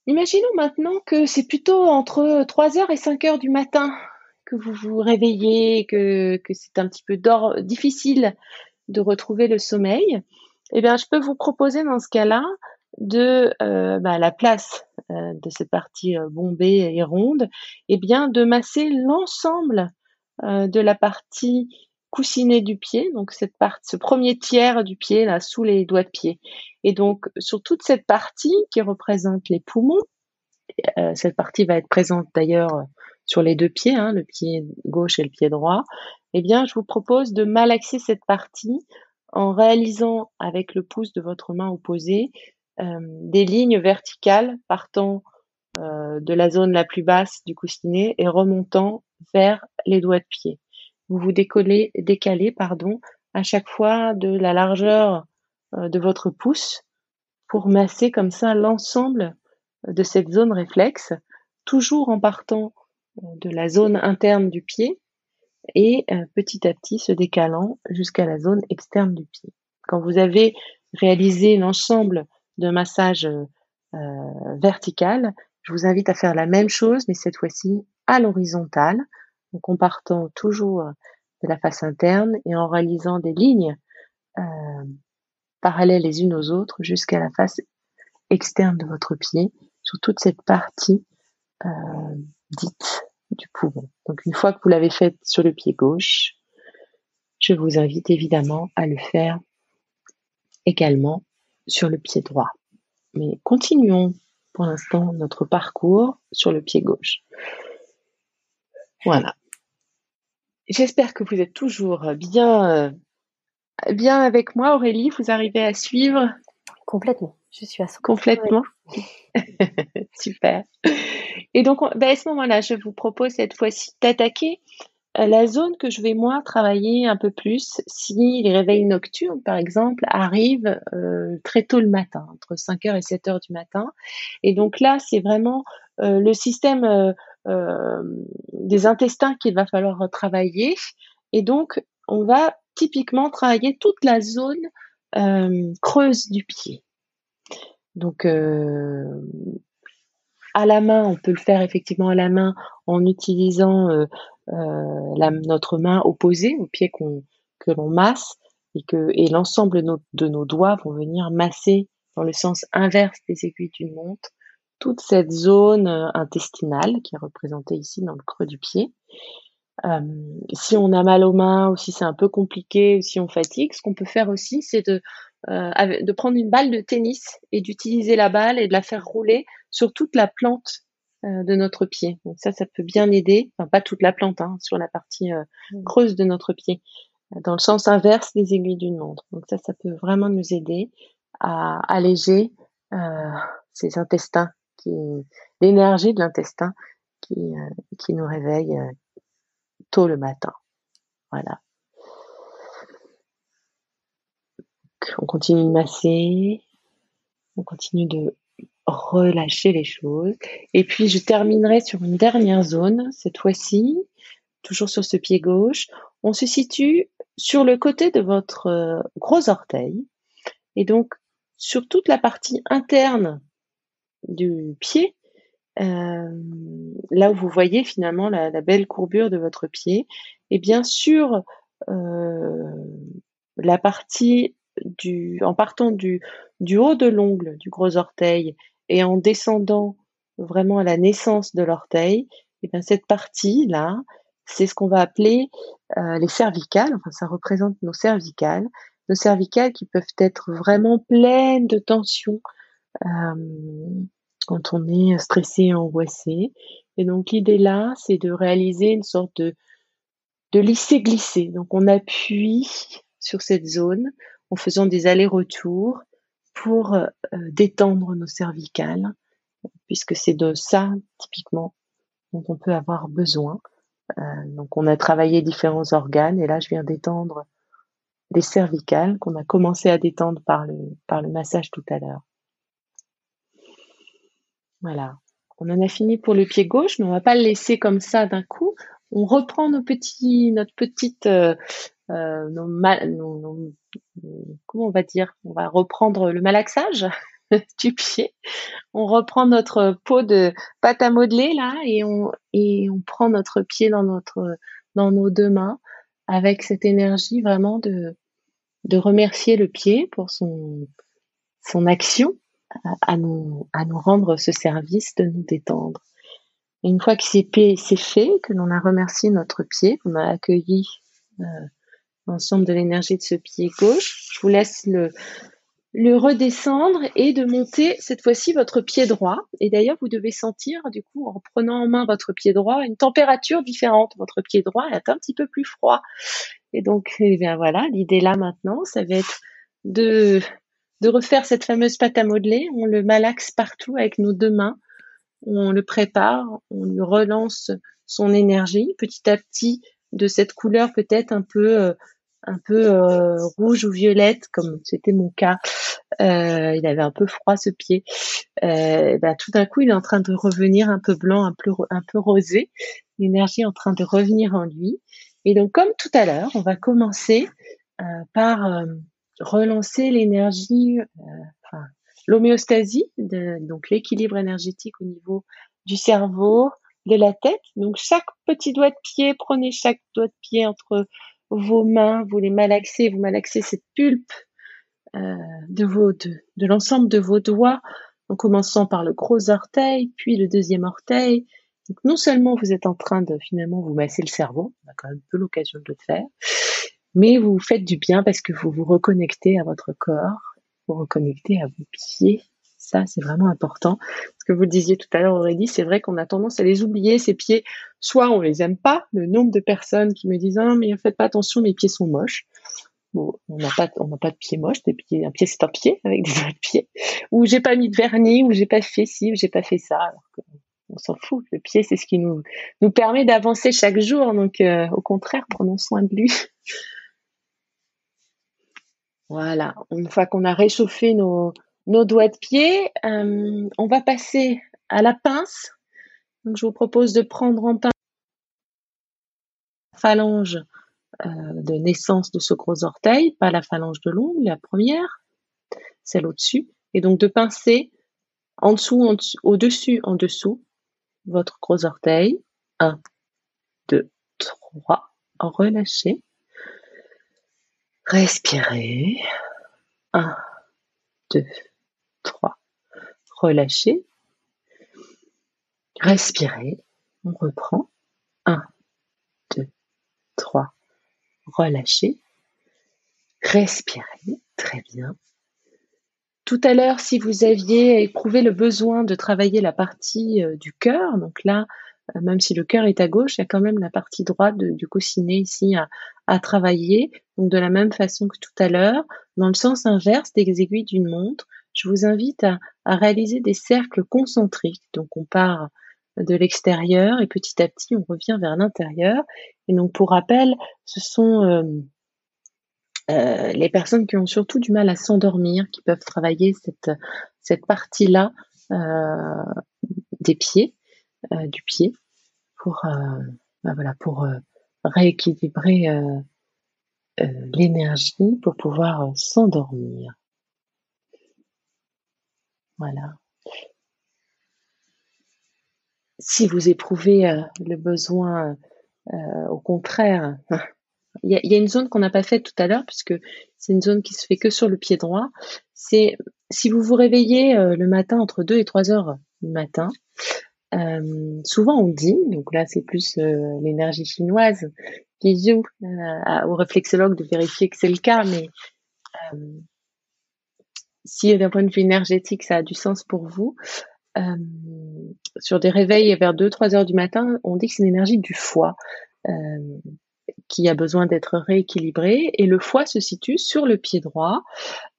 Imaginons maintenant que c'est plutôt entre 3h et 5h du matin que vous vous réveillez, que, c'est un petit peu difficile de retrouver le sommeil. Eh bien, je peux vous proposer dans ce cas-là de euh, bah, la place euh, de cette partie euh, bombée et ronde, eh bien, de masser l'ensemble de la partie coussinée du pied, donc cette partie, ce premier tiers du pied là sous les doigts de pied. Et donc sur toute cette partie qui représente les poumons, cette partie va être présente d'ailleurs sur les deux pieds, hein, le pied gauche et le pied droit, eh bien, je vous propose de malaxer cette partie en réalisant avec le pouce de votre main opposée euh, des lignes verticales partant euh, de la zone la plus basse du coussinet et remontant vers les doigts de pied. Vous vous décollez, décalez pardon, à chaque fois de la largeur euh, de votre pouce pour masser comme ça l'ensemble de cette zone réflexe, toujours en partant de la zone interne du pied et euh, petit à petit se décalant jusqu'à la zone externe du pied. Quand vous avez réalisé l'ensemble de massage euh, vertical, je vous invite à faire la même chose, mais cette fois-ci à l'horizontale, donc en partant toujours de la face interne et en réalisant des lignes euh, parallèles les unes aux autres jusqu'à la face externe de votre pied, sur toute cette partie euh, dite du poumon. Donc une fois que vous l'avez fait sur le pied gauche, je vous invite évidemment à le faire également sur le pied droit. Mais continuons pour l'instant notre parcours sur le pied gauche. Voilà. J'espère que vous êtes toujours bien, euh, bien avec moi, Aurélie. Vous arrivez à suivre Complètement. Je suis à Complètement. (laughs) Super. Et donc, ben, à ce moment-là, je vous propose cette fois-ci d'attaquer la zone que je vais moi travailler un peu plus si les réveils nocturnes, par exemple, arrivent euh, très tôt le matin, entre 5h et 7h du matin. Et donc là, c'est vraiment euh, le système des intestins qu'il va falloir travailler. Et donc, on va typiquement travailler toute la zone creuse du pied. Donc, à la main, on peut le faire effectivement à la main en utilisant euh, euh, la, notre main opposée au pied que l'on masse et que l'ensemble de nos doigts vont venir masser dans le sens inverse des aiguilles d'une montre toute cette zone euh, intestinale qui est représentée ici dans le creux du pied. Euh, si on a mal aux mains ou si c'est un peu compliqué ou si on fatigue, ce qu'on peut faire aussi, c'est de, euh, de prendre une balle de tennis et d'utiliser la balle et de la faire rouler sur toute la plante euh, de notre pied. Donc ça, ça peut bien aider, enfin pas toute la plante, hein, sur la partie euh, mmh. creuse de notre pied, dans le sens inverse des aiguilles d'une montre. Donc ça, ça peut vraiment nous aider à alléger ces intestins, qui, l'énergie de l'intestin qui, qui nous réveille tôt le matin. Voilà. on continue de masser, on continue de relâcher les choses. Et puis je terminerai sur une dernière zone, cette fois-ci, toujours sur ce pied gauche. On se situe sur le côté de votre euh, gros orteil. Et donc, sur toute la partie interne du pied, euh, là où vous voyez finalement la, belle courbure de votre pied, et bien sûr euh, la partie du, en partant du, du haut de l'ongle du gros orteil et en descendant vraiment à la naissance de l'orteil, et bien cette partie là, c'est ce qu'on va appeler euh, les cervicales. Enfin, ça représente nos cervicales, nos cervicales qui peuvent être vraiment pleines de tension euh, quand on est stressé et angoissé. Et donc l'idée là, c'est de réaliser une sorte de de lisser glisser. Donc on appuie sur cette zone en faisant des allers-retours pour euh, détendre nos cervicales, puisque c'est de ça typiquement dont on peut avoir besoin. Euh, donc on a travaillé différents organes et là je viens d'étendre les cervicales qu'on a commencé à détendre par le, massage tout à l'heure. Voilà. On en a fini pour le pied gauche, mais on va pas le laisser comme ça d'un coup. On reprend nos petits, notre petite, euh, euh nos, nos, comment on va dire? On va reprendre le malaxage (laughs) du pied. On reprend notre peau de pâte à modeler là et on prend notre pied dans nos deux mains avec cette énergie vraiment de remercier le pied pour son action à nous rendre ce service de nous détendre. Une fois que c'est fait, que l'on a remercié notre pied, qu'on a accueilli euh, l'ensemble de l'énergie de ce pied gauche, je vous laisse le redescendre et de monter cette fois-ci votre pied droit. Et d'ailleurs, vous devez sentir, du coup, en prenant en main votre pied droit, une température différente. Votre pied droit est un petit peu plus froid. Et donc, eh bien voilà, l'idée là maintenant, ça va être de refaire cette fameuse pâte à modeler. On le malaxe partout avec nos deux mains. On le prépare, on lui relance son énergie petit à petit de cette couleur peut-être un peu euh, un peu euh, rouge ou violette, comme c'était mon cas. Euh, il avait un peu froid ce pied. Euh, bah, tout d'un coup, il est en train de revenir un peu blanc, un peu un peu rosé. L'énergie en train de revenir en lui. Et donc, comme tout à l'heure, on va commencer par relancer l'énergie, l'homéostasie, donc l'équilibre énergétique au niveau du cerveau, de la tête. Donc chaque petit doigt de pied, prenez chaque doigt de pied entre vos mains, vous les malaxez, vous malaxez cette pulpe euh, de, l'ensemble de vos doigts, en commençant par le gros orteil, puis le deuxième orteil. Donc non seulement vous êtes en train de finalement vous masser le cerveau, on a quand même peu l'occasion de le faire, mais vous faites du bien parce que vous vous reconnectez à votre corps, vous reconnectez à vos pieds, ça, c'est vraiment important. Ce que vous disiez tout à l'heure, Aurélie, c'est vrai qu'on a tendance à les oublier, ces pieds. Soit on les aime pas, le nombre de personnes qui me disent, ah, mais faites pas attention, mes pieds sont moches. On n'a pas, de pieds moches, un pied c'est un pied avec des doigts de pied. Ou j'ai pas mis de vernis, ou j'ai pas fait ci, ou j'ai pas fait ça. On s'en fout. Le pied, c'est ce qui nous, nous permet d'avancer chaque jour. Donc, euh, au contraire, prenons soin de lui. Voilà. Une fois qu'on a réchauffé nos, doigts de pied. Euh, on va passer à la pince. Donc, je vous propose de prendre en pince la phalange euh, de naissance de ce gros orteil, pas la phalange de l'ongle, la première, celle au-dessus, et donc de pincer en dessous, au-dessus, en dessous, votre gros orteil. 1, 2, 3. Relâchez. Respirez. 1, 2, 3. Relâchez. Respirez. On reprend. 1, 2, 3. Relâchez. Respirez. Très bien. Tout à l'heure, si vous aviez éprouvé le besoin de travailler la partie euh, du cœur, donc là, même si le cœur est à gauche, il y a quand même la partie droite du coussinet ici à, à, travailler. Donc de la même façon que tout à l'heure, dans le sens inverse des aiguilles d'une montre, je vous invite à, réaliser des cercles concentriques. Donc on part de l'extérieur et petit à petit on revient vers l'intérieur. Et donc pour rappel, ce sont euh, euh, les personnes qui ont surtout du mal à s'endormir, qui peuvent travailler cette, cette partie-là euh, des pieds, du pied, pour, bah voilà, pour rééquilibrer l'énergie pour pouvoir s'endormir. Voilà. Si vous éprouvez euh, le besoin, euh, au contraire, (laughs) il y, a, une zone qu'on n'a pas faite tout à l'heure, puisque c'est une zone qui se fait que sur le pied droit. C'est si vous vous réveillez euh, le matin entre 2 et 3 heures du matin, souvent on dit, donc là c'est plus l'énergie chinoise qui joue au réflexologue de vérifier que c'est le cas, mais si d'un point de vue énergétique ça a du sens pour vous, euh, sur des réveils vers 2-3 heures du matin, on dit que c'est une énergie du foie euh, qui a besoin d'être rééquilibrée et le foie se situe sur le pied droit.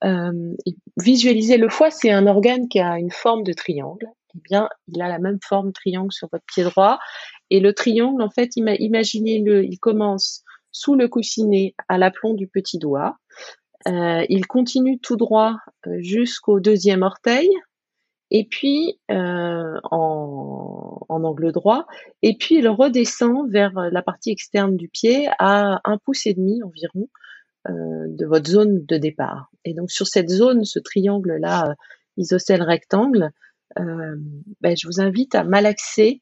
Euh, visualisez le foie, c'est un organe qui a une forme de triangle. Eh bien, il a la même forme triangle sur votre pied droit et le triangle, en fait, imaginez-le, il commence sous le coussinet à l'aplomb du petit doigt. Euh, il continue tout droit euh, jusqu'au deuxième orteil, et puis euh, en, angle droit, et puis il redescend vers la partie externe du pied à un pouce et demi environ de votre zone de départ. Et donc sur cette zone, ce triangle là, isocèle rectangle, ben, je vous invite à malaxer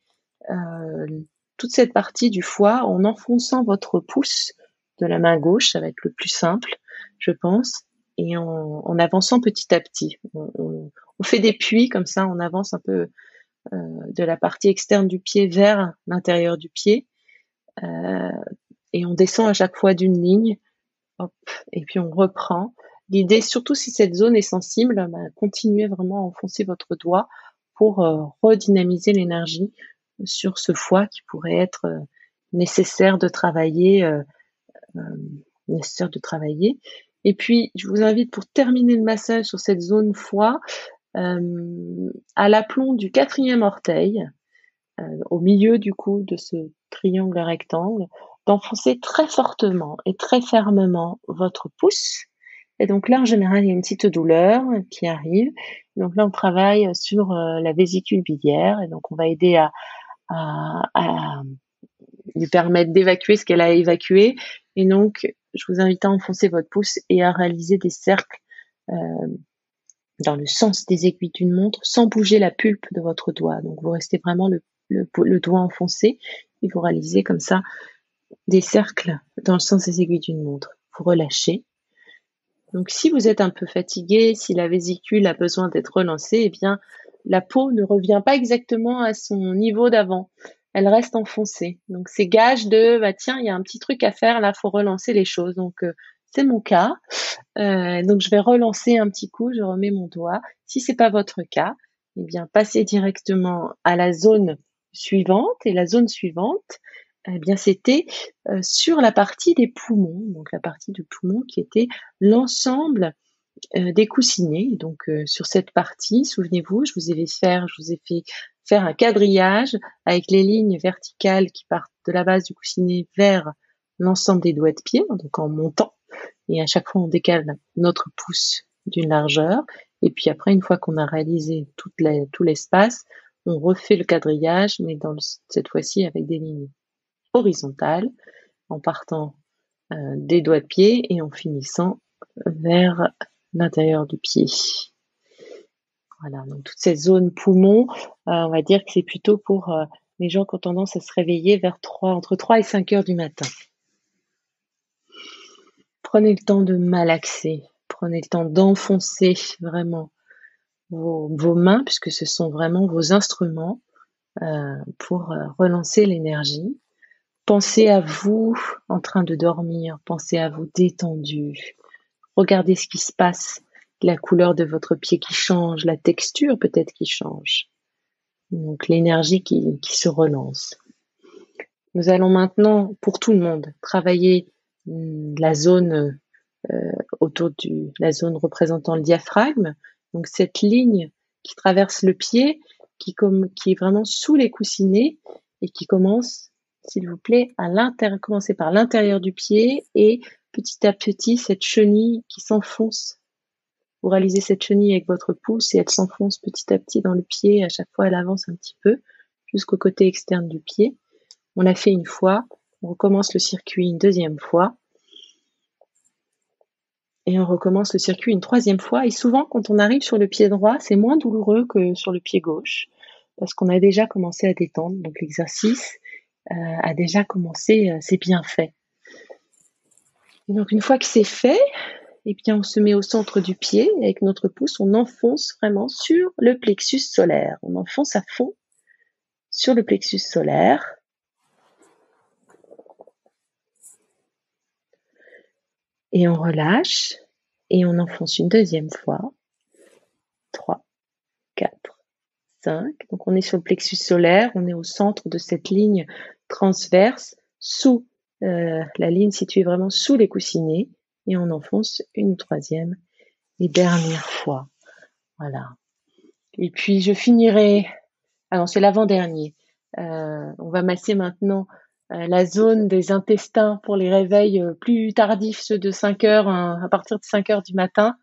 toute cette partie du foie en enfonçant votre pouce de la main gauche, ça va être le plus simple, je pense, et en, avançant petit à petit. On, fait des puits comme ça, on avance un peu euh, de la partie externe du pied vers l'intérieur du pied, euh, et on descend à chaque fois d'une ligne, hop, et puis on reprend. L'idée, surtout si cette zone est sensible, bah, continuez vraiment à enfoncer votre doigt pour euh, redynamiser l'énergie sur ce foie qui pourrait être nécessaire de travailler nécessaire de travailler. Et puis, je vous invite pour terminer le massage sur cette zone foie, euh, à l'aplomb du quatrième orteil, euh, au milieu du coup de ce triangle rectangle, d'enfoncer très fortement et très fermement votre pouce. Et donc là, en général, il y a une petite douleur qui arrive. Donc là, on travaille sur euh, la vésicule biliaire et donc on va aider à, à, à lui permettre d'évacuer ce qu'elle a évacué. Et donc, je vous invite à enfoncer votre pouce et à réaliser des cercles euh, dans le sens des aiguilles d'une montre sans bouger la pulpe de votre doigt. Donc vous restez vraiment le, le, doigt enfoncé et vous réalisez comme ça des cercles dans le sens des aiguilles d'une montre. Vous relâchez. Donc si vous êtes un peu fatigué, si la vésicule a besoin d'être relancée, eh bien la peau ne revient pas exactement à son niveau d'avant elle reste enfoncée. Donc c'est gage de bah tiens, il y a un petit truc à faire là, faut relancer les choses. Donc euh, c'est mon cas. Euh, donc je vais relancer un petit coup, je remets mon doigt. Si c'est pas votre cas, eh bien passez directement à la zone suivante et la zone suivante, eh bien c'était euh, sur la partie des poumons, donc la partie de poumon qui était l'ensemble des coussinets. Donc sur cette partie, souvenez-vous, je vous ai fait faire, je vous ai fait faire un quadrillage avec les lignes verticales qui partent de la base du coussinet vers l'ensemble des doigts de pied, donc en montant. Et à chaque fois, on décale notre pouce d'une largeur. Et puis après, une fois qu'on a réalisé tout l'espace, on refait le quadrillage, mais dans cette fois-ci avec des lignes horizontales, en partant euh, des doigts de pied et en finissant vers l'intérieur du pied. Voilà, donc toute cette zone poumon, euh, on va dire que c'est plutôt pour euh, les gens qui ont tendance à se réveiller vers 3, entre 3 et 5 heures du matin. Prenez le temps de malaxer, prenez le temps d'enfoncer vraiment vos, mains, puisque ce sont vraiment vos instruments pour relancer l'énergie. Pensez à vous en train de dormir, pensez à vous détendu. Regardez ce qui se passe la couleur de votre pied qui change, la texture peut-être qui change. Donc l'énergie qui, se relance. Nous allons maintenant, pour tout le monde, travailler hmm, la zone euh, autour du la zone représentant le diaphragme. Donc cette ligne qui traverse le pied, qui est vraiment sous les coussinets et qui commence, s'il vous plaît, à l'intérieur, commencer par l'intérieur du pied et petit à petit cette chenille qui s'enfonce vous réalisez cette chenille avec votre pouce et elle s'enfonce petit à petit dans le pied. À chaque fois, elle avance un petit peu jusqu'au côté externe du pied. On l'a fait une fois. On recommence le circuit une deuxième fois. Et on recommence le circuit une troisième fois. Et souvent, quand on arrive sur le pied droit, c'est moins douloureux que sur le pied gauche parce qu'on a déjà commencé à détendre. Donc l'exercice a déjà commencé euh, ses bienfaits. Et donc une fois que c'est fait, eh bien on se met au centre du pied avec notre pouce, on enfonce vraiment sur le plexus solaire. On enfonce à fond sur le plexus solaire. Et on relâche et on enfonce une deuxième fois. 3, 4, 5. Donc on est sur le plexus solaire, on est au centre de cette ligne transverse sous euh, la ligne située vraiment sous les coussinets et on enfonce une troisième et dernière fois. Voilà. Et puis je finirai. Alors ah c'est l'avant-dernier. Euh, on va masser maintenant euh, la zone des intestins pour les réveils plus tardifs, ceux de 5 heures, hein, à partir de 5 heures du matin.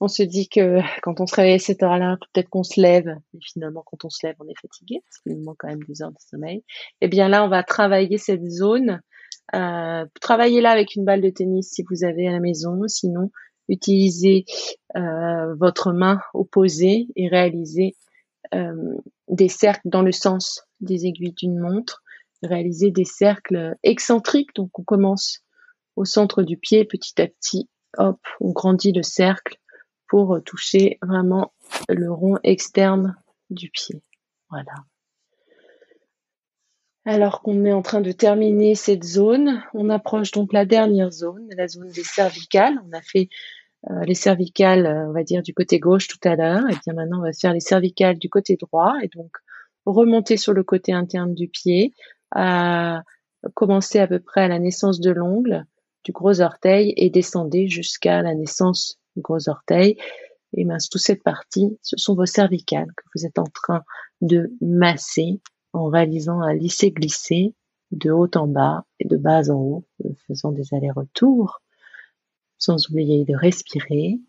On se dit que quand on se réveille à cette heure-là, peut-être qu'on se lève, mais finalement, quand on se lève, on est fatigué, parce qu'il nous manque quand même des heures de sommeil. Eh bien là, on va travailler cette zone. Euh, travaillez là avec une balle de tennis si vous avez à la maison. Sinon, utilisez euh, votre main opposée et réalisez euh, des cercles dans le sens des aiguilles d'une montre réaliser des cercles excentriques. Donc on commence au centre du pied, petit à petit, hop, on grandit le cercle pour toucher vraiment le rond externe du pied. Voilà. Alors qu'on est en train de terminer cette zone, on approche donc la dernière zone, la zone des cervicales. On a fait euh, les cervicales, euh, on va dire, du côté gauche tout à l'heure. Et bien maintenant, on va faire les cervicales du côté droit. Et donc, remonter sur le côté interne du pied, à commencer à peu près à la naissance de l'ongle du gros orteil et descendez jusqu'à la naissance gros orteil. Et mince, toute cette partie, ce sont vos cervicales que vous êtes en train de masser en réalisant un lisser-glisser de haut en bas et de bas en haut, faisant des allers-retours, sans oublier de respirer.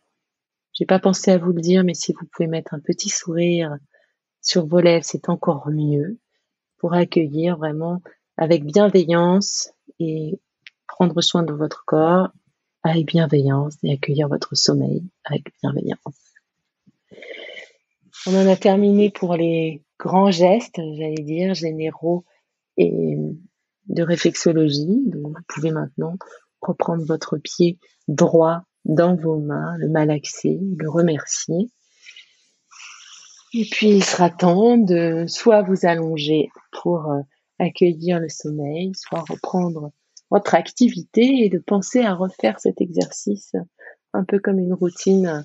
J'ai pas pensé à vous le dire, mais si vous pouvez mettre un petit sourire sur vos lèvres, c'est encore mieux pour accueillir vraiment avec bienveillance et prendre soin de votre corps avec bienveillance et accueillir votre sommeil avec bienveillance. On en a terminé pour les grands gestes, j'allais dire, généraux et de réflexologie. Vous pouvez maintenant reprendre votre pied droit dans vos mains, le malaxer, le remercier. Et puis, il sera temps de soit vous allonger pour euh, accueillir le sommeil, soit reprendre votre activité et de penser à refaire cet exercice un peu comme une routine euh,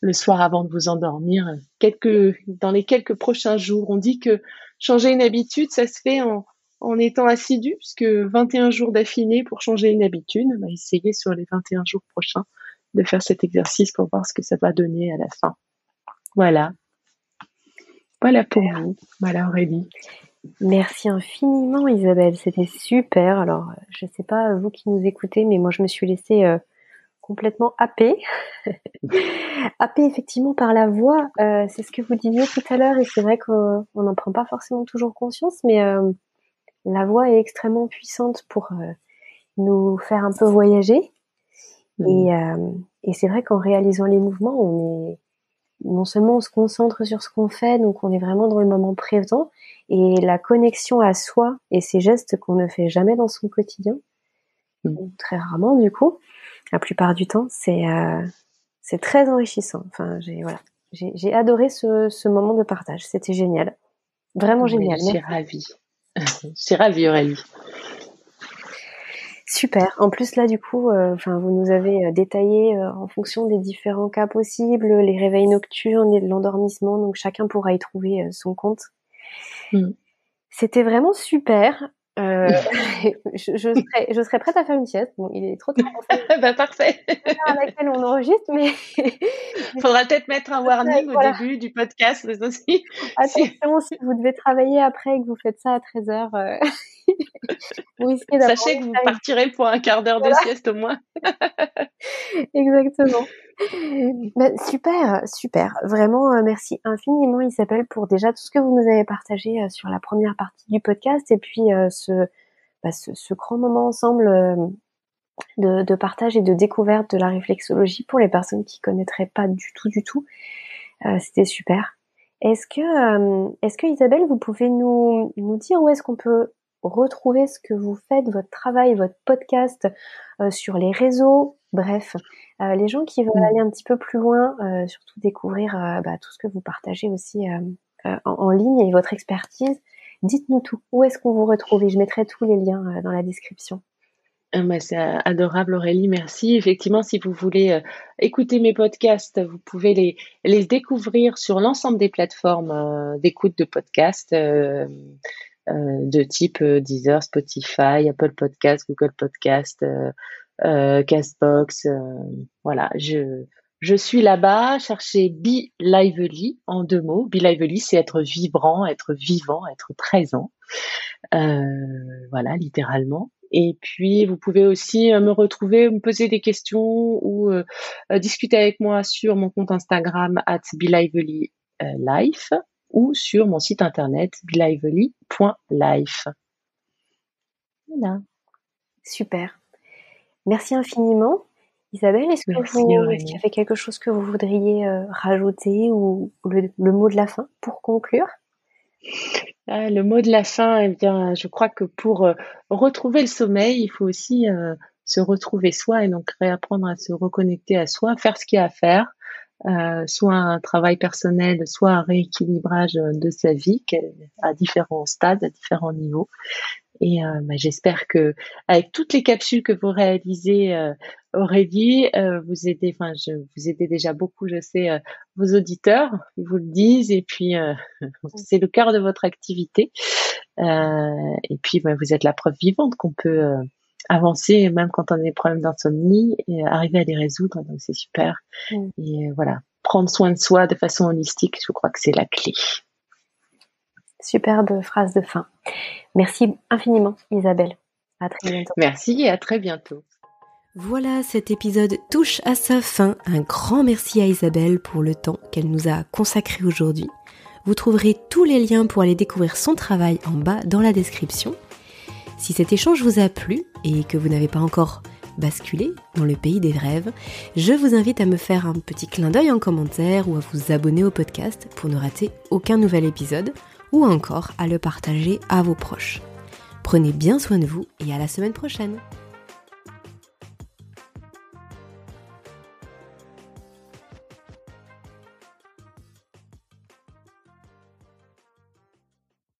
le soir avant de vous endormir. Quelques, dans les quelques prochains jours, on dit que changer une habitude, ça se fait en, en étant assidu, puisque 21 jours d'affinée pour changer une habitude. On va essayer sur les 21 jours prochains de faire cet exercice pour voir ce que ça va donner à la fin. Voilà. Voilà pour vous. Voilà Aurélie. Merci infiniment Isabelle, c'était super. Alors, je ne sais pas vous qui nous écoutez, mais moi je me suis laissée euh, complètement happée. (laughs) happée effectivement par la voix. Euh, c'est ce que vous disiez tout à l'heure et c'est vrai qu'on n'en prend pas forcément toujours conscience, mais euh, la voix est extrêmement puissante pour nous faire un peu voyager. Mmh. Et, et c'est vrai qu'en réalisant les mouvements, on est non seulement on se concentre sur ce qu'on fait, donc on est vraiment dans le moment présent, et la connexion à soi et ces gestes qu'on ne fait jamais dans son quotidien, mm. très rarement du coup, la plupart du temps, c'est euh, c'est très enrichissant. Enfin, j'ai voilà, j'ai adoré ce, ce moment de partage, c'était génial, vraiment génial. Je suis ravie, (laughs) je suis ravie Aurélie. Super. En plus là, du coup, euh, enfin, vous nous avez euh, détaillé euh, en fonction des différents cas possibles, les réveils nocturnes et l'endormissement, donc chacun pourra y trouver son compte. Mm. C'était vraiment super. (laughs) (laughs) Je, je, serais, je serais prête à faire une sieste. Bon, il est trop tard. (laughs) bah, parfait. à laquelle on enregistre, mais. Faudra peut-être mettre un warning au début du podcast, aussi. Attention, si vous devez travailler après et que vous faites ça à 13h, euh... vous Sachez que vous partirez pour un quart d'heure de sieste au moins. (laughs) Exactement. Bah, super, super. Vraiment, euh, merci infiniment Isabelle pour déjà tout ce que vous nous avez partagé euh, sur la première partie du podcast et puis euh, ce, bah, ce, ce, grand moment ensemble de, partage et de découverte de la réflexologie pour les personnes qui connaîtraient pas du tout, du tout. C'était super. Est-ce que, est-ce que Isabelle, vous pouvez nous, nous dire où est-ce qu'on peut retrouver ce que vous faites, votre travail, votre podcast euh, sur les réseaux, bref, les gens qui veulent aller un petit peu plus loin, surtout découvrir bah, tout ce que vous partagez aussi en, en, ligne et votre expertise, dites-nous tout. Où est-ce qu'on vous retrouve? Et je mettrai tous les liens dans la description. Ah, bah, c'est adorable Aurélie, merci. Effectivement, si vous voulez euh, écouter mes podcasts, vous pouvez les, les découvrir sur l'ensemble des plateformes euh, d'écoute de podcasts euh, de type Deezer, Spotify, Apple Podcasts, Google Podcasts, Castbox. voilà, je, je suis là-bas. Cherchez Be Lively en deux mots. Be Lively, c'est être vibrant, être vivant, être présent. voilà, littéralement. Et puis, vous pouvez aussi euh, me retrouver, me poser des questions ou euh, euh, discuter avec moi sur mon compte Instagram at Life ou sur mon site internet belively.life. Voilà. Super. Merci infiniment. Isabelle, est-ce que vous, qu'il y avait quelque chose que vous voudriez rajouter ou le, mot de la fin pour conclure? Ah, le mot de la fin, eh bien, je crois que pour euh, retrouver le sommeil, il faut aussi euh, se retrouver soi et donc réapprendre à se reconnecter à soi, faire ce qu'il y a à faire, euh, soit un travail personnel, soit un rééquilibrage de sa vie à différents stades, à différents niveaux. Et euh, bah, j'espère que avec toutes les capsules que vous réalisez, euh, Aurélie, euh, vous aidez, enfin, je vous aidez déjà beaucoup, je sais, euh, vos auditeurs, ils vous le disent, et puis (laughs) c'est le cœur de votre activité. et puis, bah, vous êtes la preuve vivante qu'on peut avancer, même quand on a des problèmes d'insomnie, et arriver à les résoudre. Donc c'est super. Mm. Et voilà, prendre soin de soi de façon holistique, je crois que c'est la clé. Superbe phrase de fin. Merci infiniment, Isabelle. À très bientôt. Merci et à très bientôt. Voilà, cet épisode touche à sa fin. Un grand merci à Isabelle pour le temps qu'elle nous a consacré aujourd'hui. Vous trouverez tous les liens pour aller découvrir son travail en bas dans la description. Si cet échange vous a plu et que vous n'avez pas encore basculé dans le pays des rêves, je vous invite à me faire un petit clin d'œil en commentaire ou à vous abonner au podcast pour ne rater aucun nouvel épisode ou encore à le partager à vos proches. Prenez bien soin de vous et à la semaine prochaine